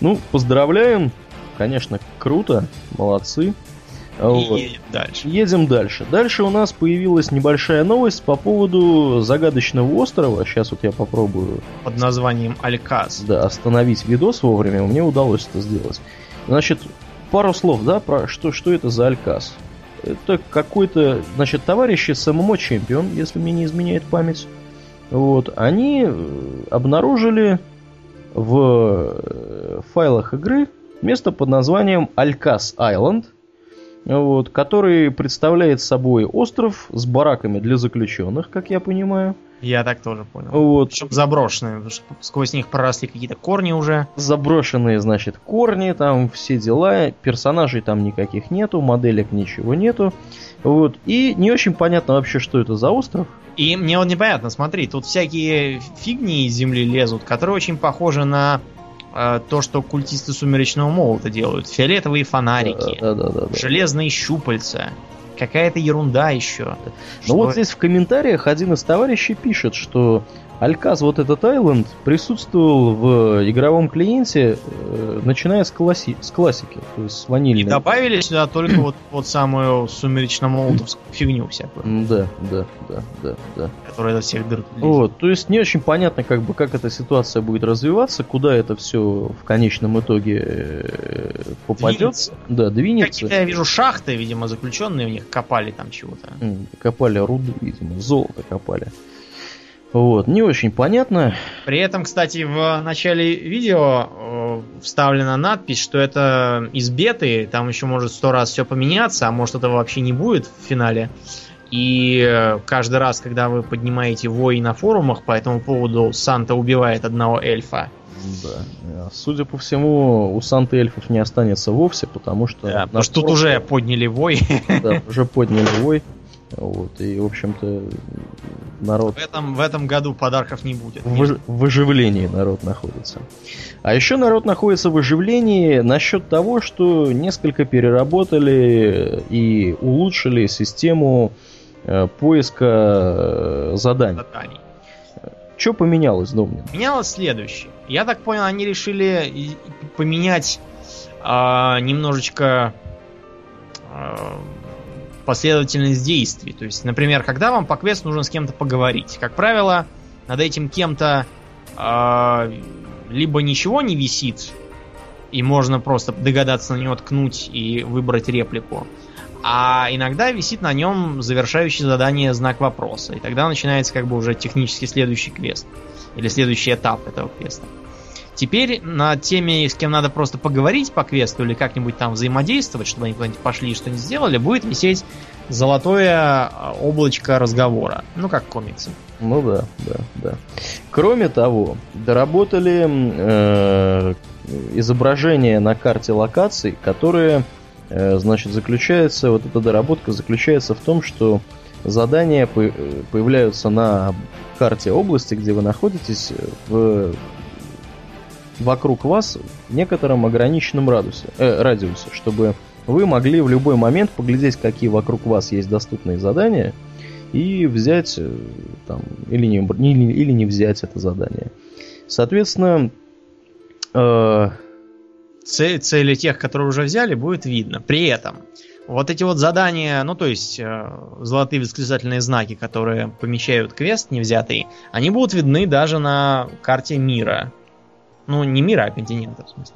Ну, поздравляем, конечно, круто, молодцы. Вот. И едем дальше. Едем дальше. Дальше у нас появилась небольшая новость по поводу загадочного острова. Сейчас вот я попробую... Под названием Альказ. Да, остановить видос вовремя. Мне удалось это сделать. Значит, пару слов, да, про что, что это за Альказ. Это какой-то, значит, товарищи с ММО Чемпион, если мне не изменяет память. Вот, они э, обнаружили в э, файлах игры место под названием Алькас Айленд – вот, который представляет собой остров с бараками для заключенных, как я понимаю. Я так тоже понял. Вот. Причем заброшенные, сквозь них проросли какие-то корни уже. Заброшенные, значит, корни, там все дела, персонажей там никаких нету, моделек ничего нету. Вот. И не очень понятно вообще, что это за остров. И мне вот непонятно, смотри, тут всякие фигни из земли лезут, которые очень похожи на Э, то, что культисты сумеречного молота делают. Фиолетовые фонарики, да, да, да, да, железные щупальца, какая-то ерунда еще. Ну вот здесь в комментариях один из товарищей пишет, что Альказ, вот этот Айленд, присутствовал в игровом клиенте, э, начиная с, класси с классики, то есть с ванильной. И добавили сюда только вот, вот самую сумеречно-молотовскую фигню всякую. Да, да, да, да, да. Которая до всех дыр Вот, то есть не очень понятно, как бы, как эта ситуация будет развиваться, куда это все в конечном итоге э, попадет. Двинется. Да, двинется. Какие-то, я вижу, шахты, видимо, заключенные у них копали там чего-то. Копали руду, видимо, золото копали. Вот, не очень понятно. При этом, кстати, в начале видео э, вставлена надпись, что это из беты, там еще может сто раз все поменяться, а может этого вообще не будет в финале. И э, каждый раз, когда вы поднимаете вой на форумах по этому поводу, Санта убивает одного эльфа. Да. Судя по всему, у Санты эльфов не останется вовсе, потому что... Да, потому что тут уже подняли вой. Да, уже подняли вой. Вот, и, в общем-то, народ... В этом, в этом году подарков не будет. В, в выживлении народ находится. А еще народ находится в выживлении насчет того, что несколько переработали и улучшили систему э, поиска э, заданий. заданий. Что поменялось, Домнин? Менялось следующее. Я так понял, они решили поменять э, немножечко э, последовательность действий. То есть, например, когда вам по квесту нужно с кем-то поговорить. Как правило, над этим кем-то э, либо ничего не висит, и можно просто догадаться на него ткнуть и выбрать реплику. А иногда висит на нем завершающий задание знак вопроса. И тогда начинается как бы уже технически следующий квест. Или следующий этап этого квеста. Теперь на теме, с кем надо просто поговорить по квесту или как-нибудь там взаимодействовать, чтобы они куда-нибудь пошли и что-нибудь сделали, будет висеть золотое а, облачко разговора. Ну, как комиксы. Ну да, да, да. Кроме того, доработали э, изображение на карте локаций, которые, э, значит, заключается, вот эта доработка заключается в том, что задания появляются на карте области, где вы находитесь, в вокруг вас в некотором ограниченном радиусе, э, радиусе, чтобы вы могли в любой момент поглядеть, какие вокруг вас есть доступные задания, и взять э, там, или, не, или, или не взять это задание. Соответственно, э... Цель, цели тех, которые уже взяли, будет видно. При этом вот эти вот задания, ну то есть э, золотые восклицательные знаки, которые помещают квест невзятый, они будут видны даже на карте мира. Ну, не мира, а континента, в смысле.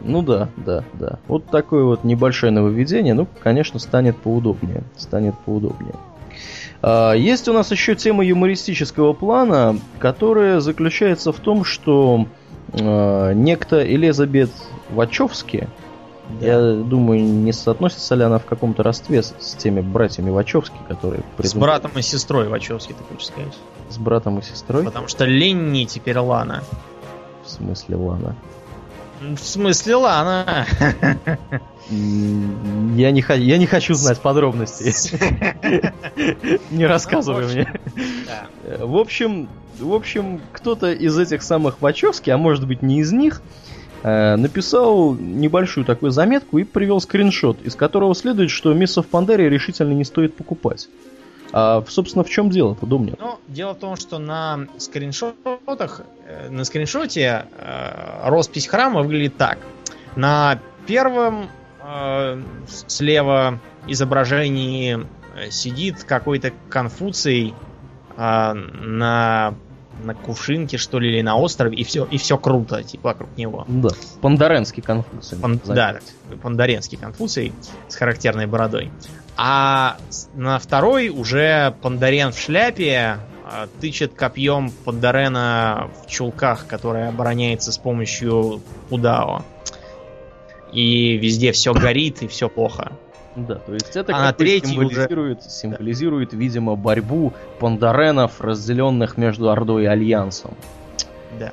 Ну да, да, да. Вот такое вот небольшое нововведение, ну, конечно, станет поудобнее. Станет поудобнее. А, есть у нас еще тема юмористического плана, которая заключается в том, что а, некто Элизабет Вачовски, Я думаю, не соотносится ли она в каком-то родстве с, с теми братьями Вачовски, которые... С придумали- братом и сестрой Вачовски, ты хочешь сказать? С братом и сестрой? Потому что Ленни теперь Лана. В смысле, Лана. В смысле Лана? Я не, я не хочу знать подробностей. Не рассказывай мне. Э, В общем, в общем, кто-то из этих самых Вачовски, а может быть не из них, э, написал небольшую такую заметку и привел скриншот, из которого следует, что Мисс of Pandaria решительно не стоит покупать. А, собственно, в чем дело-то? Ну, дело в том, что на скриншотах, э, на скриншоте э, роспись храма выглядит так. На первом э, слева изображении э, сидит какой-то Конфуций э, на, на кувшинке, что ли, или на острове, и все, и все круто, типа, вокруг него. Да, Пандаренский Конфуций. Пан- да, пандаренский Конфуций с характерной бородой. А на второй уже Пандарен в шляпе а, тычет копьем Пандарена в чулках, который обороняется с помощью Удао. И везде все горит и все плохо. Да, то есть это А как третий уже- символизирует, символизирует, видимо, борьбу пандаренов, разделенных между Ордой и Альянсом. Да.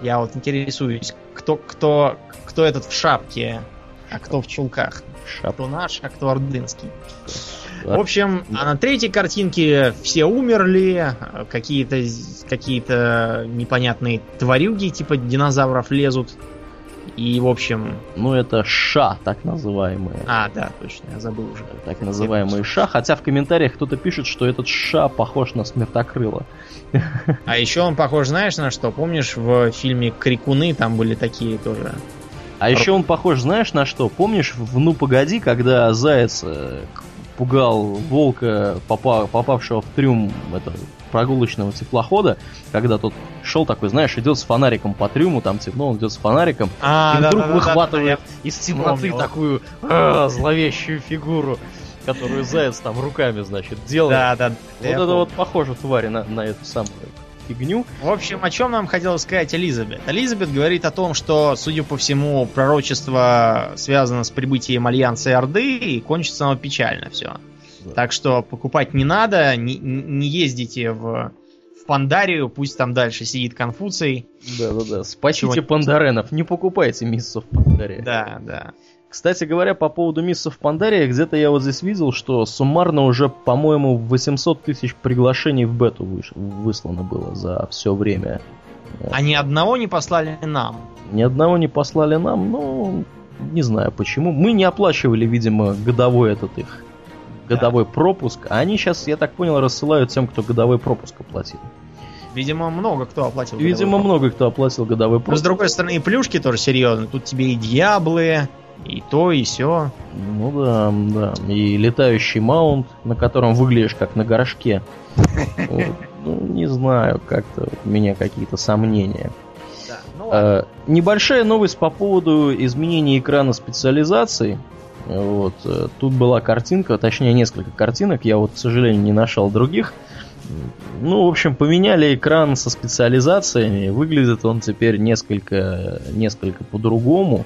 Я вот интересуюсь, кто, кто, кто этот в шапке, а кто в чулках. Шап. Кто наш, а кто ордынский. Да. В общем, а на третьей картинке все умерли, какие-то какие-то непонятные тварюги типа динозавров лезут. И, в общем... Ну, это ша, так называемые. А, да, точно, я забыл уже. Так называемые ша. Хотя в комментариях кто-то пишет, что этот ша похож на смертокрыла. А еще он похож, знаешь, на что? Помнишь, в фильме «Крикуны» там были такие тоже? А еще он похож, знаешь, на что? Помнишь в «Ну, погоди», когда заяц э, пугал волка, попа- попавшего в трюм этого прогулочного теплохода, когда тот шел такой, знаешь, идет с фонариком по трюму, там темно, он идет с фонариком, А, и вдруг да-да-да-да, выхватывает из темноты вспомнил. такую а, зловещую фигуру, которую заяц там руками, значит, делает. Да, да. Вот это помню. вот похоже, твари, на, на эту самую фигню. В общем, о чем нам хотелось сказать Элизабет? Элизабет говорит о том, что, судя по всему, пророчество связано с прибытием Альянса и Орды, и кончится оно печально все. Да. Так что покупать не надо, не, не ездите в, в Пандарию, пусть там дальше сидит Конфуций. Да-да-да, спасите Чего- пандаренов, не покупайте миссов Пандария. Да, да. Кстати говоря, по поводу миссов Пандария, где-то я вот здесь видел, что суммарно уже, по-моему, 800 тысяч приглашений в бету выш- выслано было за все время. А ни одного не послали нам. Ни одного не послали нам, ну, не знаю почему. Мы не оплачивали, видимо, годовой этот их годовой пропуск, а они сейчас, я так понял, рассылают тем, кто годовой пропуск оплатил. Видимо, много кто оплатил. Видимо, годовой много кто оплатил годовой Но, с пропуск. другой стороны, и плюшки тоже серьезные. Тут тебе и дьяблы, и то, и все. Ну да, да. И летающий маунт, на котором выглядишь как на горшке. Ну, не знаю, как-то у меня какие-то сомнения. Ну Э, Небольшая новость по поводу изменения экрана специализации. Вот. Тут была картинка, точнее несколько картинок, я вот, к сожалению, не нашел других. Ну, в общем, поменяли экран со специализациями. Выглядит он теперь несколько, несколько по-другому.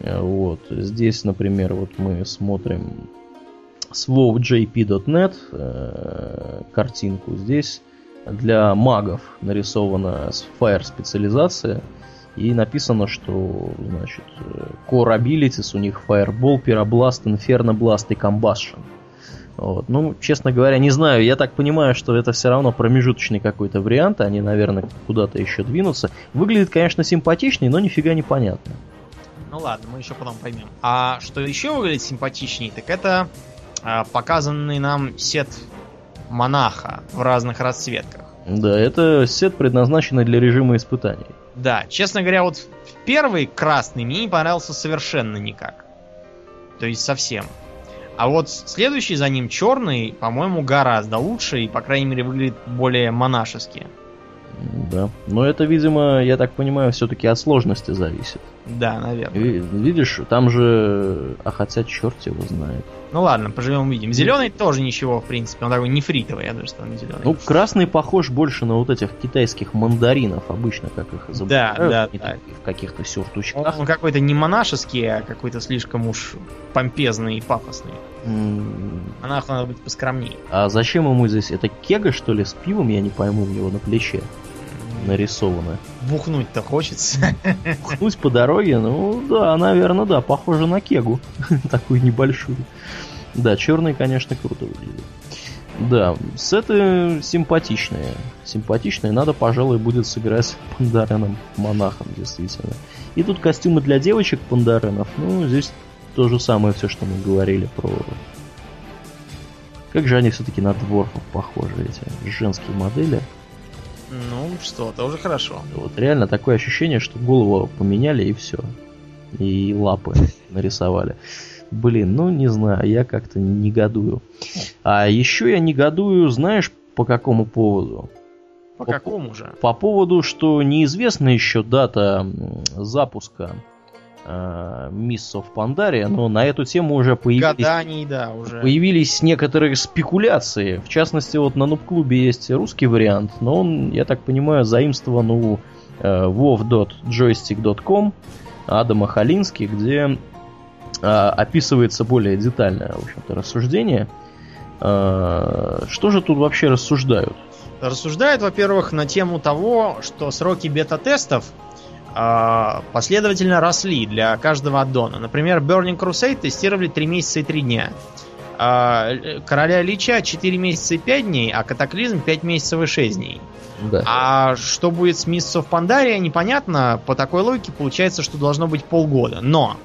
Вот. Здесь, например, вот мы смотрим с wowjp.net э, картинку. Здесь для магов нарисована Fire специализация. И написано, что, значит, Core Abilities у них Fireball, Pyroblast, Inferno Blast и Combustion. Вот. Ну, честно говоря, не знаю. Я так понимаю, что это все равно промежуточный какой-то вариант. Они, наверное, куда-то еще двинутся. Выглядит, конечно, симпатичней, но нифига не понятно. Ну ладно, мы еще потом поймем. А что еще выглядит симпатичней, так это а, показанный нам сет монаха в разных расцветках. Да, это сет предназначенный для режима испытаний. Да, честно говоря, вот первый красный мне не понравился совершенно никак. То есть совсем. А вот следующий за ним черный, по-моему, гораздо лучше и, по крайней мере, выглядит более монашески. Да. Но это, видимо, я так понимаю, все-таки от сложности зависит. Да, наверное. Ви- Видишь, там же... А хотя черт его знает. Ну ладно, поживем увидим. Зеленый тоже ничего, в принципе. Он такой нефритовый, я думаю, что он зеленый. Ну, красный похож больше на вот этих китайских мандаринов, обычно, как их изображают. да, да. такие В каких-то он, сюртучках. он какой-то не монашеский, а какой-то слишком уж помпезный и пафосный. М, Монаху надо быть поскромней. А зачем ему здесь? Это кега, что ли, с пивом, я не пойму, у него на плече нарисовано. Бухнуть-то хочется. Пхнуть по дороге, ну да, наверное, да, похоже на кегу. Такую небольшую. Да, черный, конечно, круто выглядит. Да, сеты симпатичные. Симпатичные. Надо, пожалуй, будет сыграть пандареном монахом, действительно. И тут костюмы для девочек пандаренов. Ну, здесь то же самое все, что мы говорили про... Как же они все-таки на дворфов похожи, эти женские модели. Ну, что, тоже хорошо. Вот реально такое ощущение, что голову поменяли и все. И лапы нарисовали. Блин, ну не знаю, я как-то негодую. А еще я негодую, знаешь, по какому поводу? По По- какому же? По поводу, что неизвестна еще дата запуска Miss of Pandaria, но на эту тему уже появились, Гаданий, да, уже. появились некоторые спекуляции. В частности, вот на Нуб-клубе есть русский вариант, но он, я так понимаю, заимствован у э, wow.joystick.com Адама Халински, где э, описывается более детальное, в общем-то, рассуждение. Э, что же тут вообще рассуждают? Рассуждают, во-первых, на тему того, что сроки бета-тестов последовательно росли для каждого аддона. Например, Burning Crusade тестировали 3 месяца и 3 дня. А, э, Короля Лича 4 месяца и 5 дней, а Катаклизм 5 месяцев и 6 дней. Да. А что будет с Mists of Pandaria, непонятно. По такой логике получается, что должно быть полгода. Но,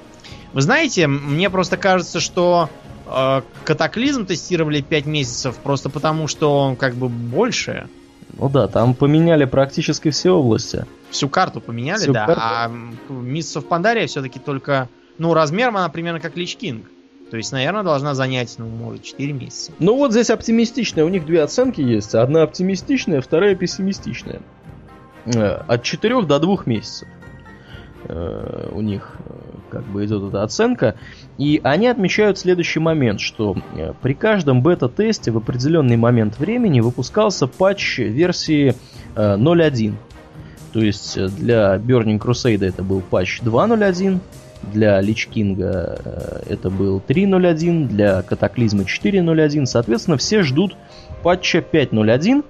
вы знаете, мне просто кажется, что э, Катаклизм тестировали 5 месяцев просто потому, что он как бы больше. Ну да, там поменяли практически все области. Всю карту поменяли, Всю да. карту. А м, Mists of Pandaria все-таки только... Ну, размером она примерно как Лич Кинг. То есть, наверное, должна занять, ну, может, 4 месяца. Ну вот здесь оптимистичная, у них две оценки есть. Одна оптимистичная, вторая пессимистичная. Э, От 4 до 2 месяцев э, у них э, как бы идет эта оценка. И они отмечают следующий момент, что э, при каждом бета-тесте в определенный момент времени выпускался патч версии э, 0.1. То есть для Burning Crusade это был патч 2.0.1, для Лич Кинга это был 3.0.1, для Катаклизма 4.0.1. Соответственно, все ждут патча 5.0.1.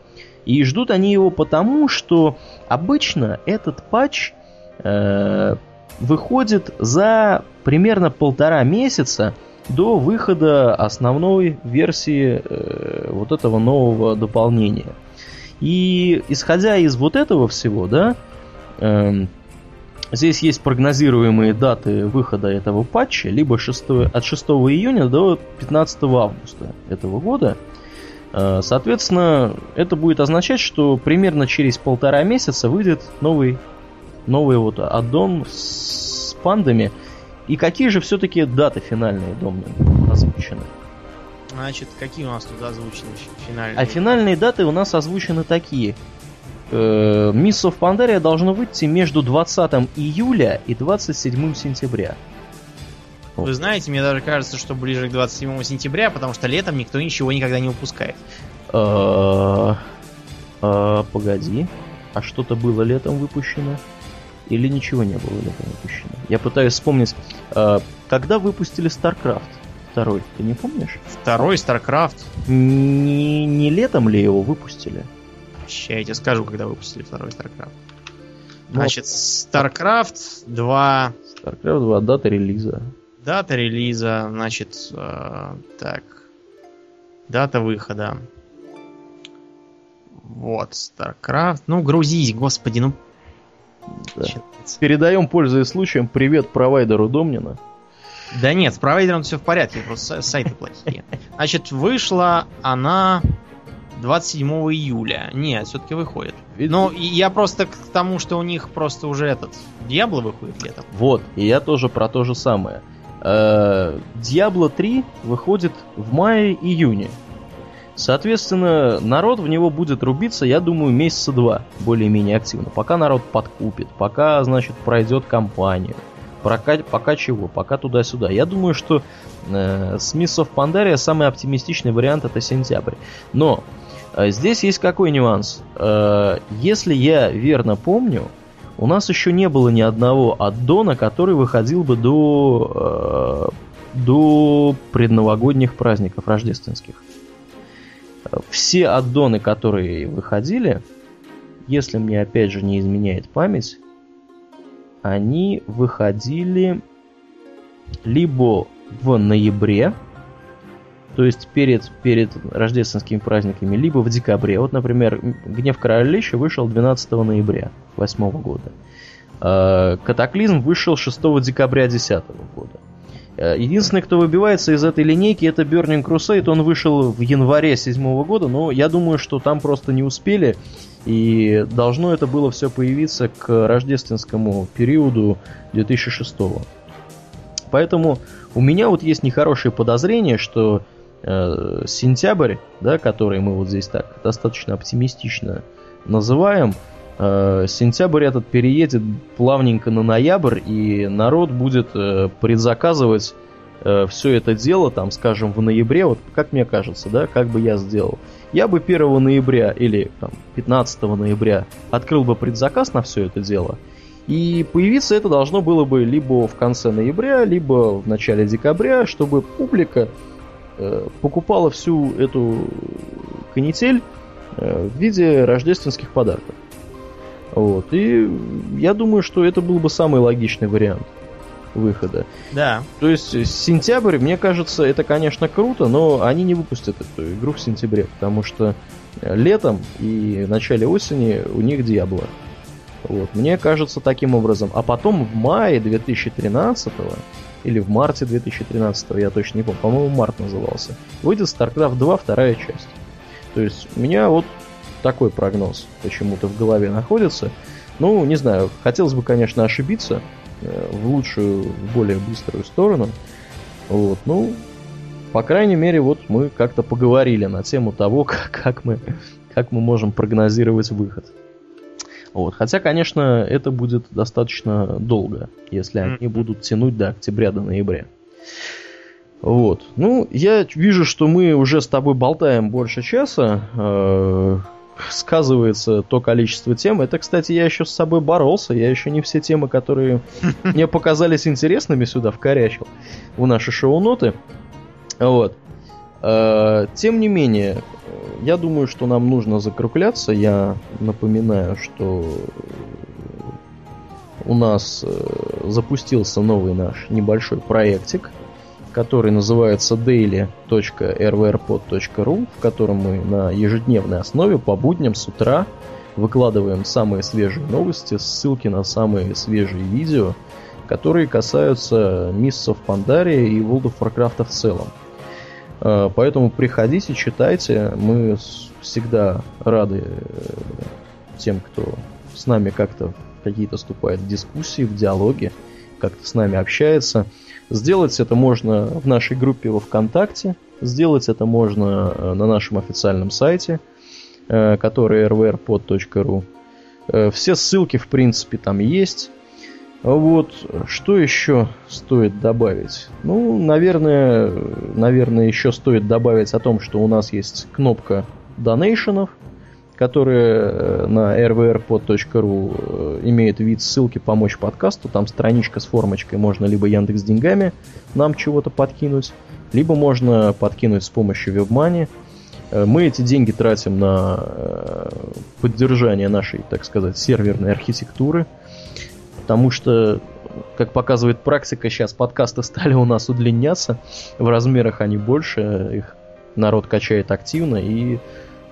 И ждут они его потому, что обычно этот патч выходит за примерно полтора месяца до выхода основной версии э, вот этого нового дополнения. И исходя из вот этого всего, да, эм, здесь есть прогнозируемые даты выхода этого патча, либо 6, от 6 июня до 15 августа этого года. Э, Соответственно, это будет означать, что примерно через полтора месяца выйдет новый, новый вот аддон с пандами. И какие же все-таки даты финальные, Домнин, озвучены? Значит, какие у нас тут озвучены фи- финальные? А финальные даты у нас озвучены такие. Miss of Pandaria должно выйти между 20 июля и 27 сентября. Вы знаете, мне даже кажется, что ближе к 27 сентября, потому что летом никто ничего никогда не выпускает. Э, э, Погоди. А что-то было летом выпущено? Или ничего не было летом выпущено? Я пытаюсь вспомнить, э, когда выпустили StarCraft второй, ты не помнишь? Второй StarCraft. Не, не летом ли его выпустили? Ща я тебе скажу, когда выпустили второй StarCraft. Ну, Значит, StarCraft 2, StarCraft 2, дата релиза. дата релиза, значит, э, так, дата выхода. Вот, StarCraft. Ну, грузись, господи, ну... Да. Передаем, пользуясь случаем, привет провайдеру Домнина. Да нет, с провайдером все в порядке, просто са- сайты плохие. Значит, вышла она 27 июля. Нет, все-таки выходит. Ну, я просто к тому, что у них просто уже этот Диабло выходит летом. Вот, и я тоже про то же самое. Э, Diablo 3 выходит в мае-июне. Соответственно, народ в него будет рубиться, я думаю, месяца два более-менее активно. Пока народ подкупит, пока, значит, пройдет кампанию. Пока, пока чего, пока туда-сюда. Я думаю, что э, с Miss of Pandaria самый оптимистичный вариант это сентябрь. Но э, здесь есть какой нюанс. Э, если я верно помню, у нас еще не было ни одного аддона, который выходил бы до, э, до предновогодних праздников рождественских все аддоны, которые выходили, если мне опять же не изменяет память, они выходили либо в ноябре, то есть перед, перед рождественскими праздниками, либо в декабре. Вот, например, «Гнев Королевища» вышел 12 ноября 2008 года. А, «Катаклизм» вышел 6 декабря 2010 года. Э, единственный, кто выбивается из этой линейки, это Burning Crusade. Он вышел в январе седьмого года, но я думаю, что там просто не успели. И должно это было все появиться к рождественскому периоду 2006 Поэтому у меня вот есть нехорошее подозрение, что э, сентябрь, да, который мы вот здесь так достаточно оптимистично называем, сентябрь этот переедет плавненько на ноябрь, и народ будет э, предзаказывать э, все это дело, там, скажем, в ноябре, вот как мне кажется, да, как бы я сделал. Я бы 1 ноября или там, 15 ноября открыл бы предзаказ на все это дело, и появиться это должно было бы либо в конце ноября, либо в начале декабря, чтобы публика э, покупала всю эту канитель э, в виде рождественских подарков. Вот. И я думаю, что это был бы самый логичный вариант выхода. Да. То есть сентябрь, мне кажется, это, конечно, круто, но они не выпустят эту игру в сентябре, потому что летом и в начале осени у них Диабло. Вот. Мне кажется таким образом. А потом в мае 2013 или в марте 2013, я точно не помню, по-моему, март назывался, выйдет StarCraft 2 вторая часть. То есть у меня вот такой прогноз почему-то в голове находится. Ну, не знаю, хотелось бы, конечно, ошибиться э, в лучшую, в более быструю сторону. Вот, ну, по крайней мере, вот мы как-то поговорили на тему того, как, как, мы, как мы можем прогнозировать выход. Вот. Хотя, конечно, это будет достаточно долго, если они будут тянуть до октября, до ноября. Вот. Ну, я вижу, что мы уже с тобой болтаем больше часа. Сказывается то количество тем. Это, кстати, я еще с собой боролся. Я еще не все темы, которые мне показались интересными, сюда вкорячил в наши шоу-ноты. Вот. Э, тем не менее, я думаю, что нам нужно закругляться. Я напоминаю, что у нас э, запустился новый наш небольшой проектик – который называется daily.rvrpod.ru, в котором мы на ежедневной основе по будням с утра выкладываем самые свежие новости, ссылки на самые свежие видео, которые касаются Миссов Пандария и World of Warcraft в целом. А, поэтому приходите, читайте. Мы всегда рады э, тем, кто с нами как-то какие-то вступает в дискуссии, в диалоги, как-то с нами общается. Сделать это можно в нашей группе во ВКонтакте, сделать это можно э, на нашем официальном сайте, э, который rvrpod.ru. Э, все ссылки, в принципе, там есть. Вот, что еще стоит добавить? Ну, наверное, наверное, еще стоит добавить о том, что у нас есть кнопка донейшенов – которая э, на rvrpod.ru э, имеет вид ссылки «Помочь подкасту». Там страничка с формочкой, можно либо Яндекс деньгами нам чего-то подкинуть, либо можно подкинуть с помощью WebMoney. Э, мы эти деньги тратим на поддержание нашей, так сказать, серверной архитектуры, потому что как показывает практика, сейчас подкасты стали у нас удлиняться, в размерах они больше, их народ качает активно, и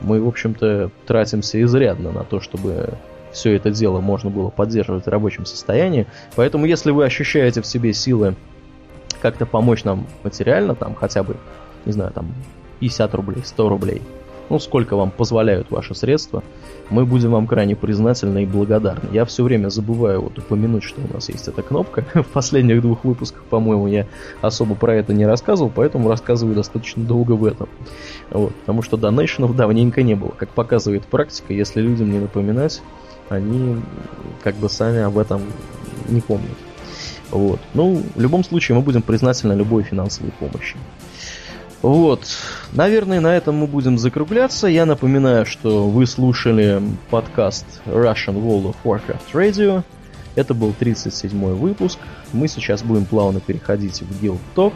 мы, в общем-то, тратимся изрядно на то, чтобы все это дело можно было поддерживать в рабочем состоянии. Поэтому, если вы ощущаете в себе силы как-то помочь нам материально, там хотя бы, не знаю, там 50 рублей, 100 рублей, ну, сколько вам позволяют ваши средства, мы будем вам крайне признательны и благодарны. Я все время забываю вот упомянуть, что у нас есть эта кнопка. В последних двух выпусках, по-моему, я особо про это не рассказывал, поэтому рассказываю достаточно долго в этом. Вот, потому что донейшенов давненько не было. Как показывает практика, если людям не напоминать, они как бы сами об этом не помнят. Вот. Ну, в любом случае, мы будем признательны любой финансовой помощи. Вот. Наверное, на этом мы будем закругляться. Я напоминаю, что вы слушали подкаст Russian World of Warcraft Radio. Это был 37-й выпуск. Мы сейчас будем плавно переходить в Guild Talk,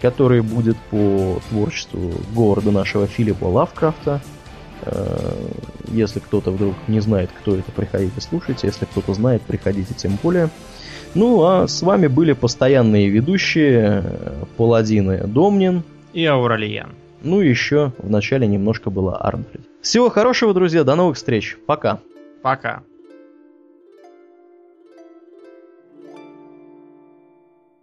который будет по творчеству города нашего Филиппа Лавкрафта. Э, если кто-то вдруг не знает, кто это, приходите слушайте. Если кто-то знает, приходите тем более. Ну, а с вами были постоянные ведущие э, Паладины Домнин, и Ауралиен. Ну и еще в начале немножко было Арнфрид. Всего хорошего, друзья, до новых встреч. Пока. Пока.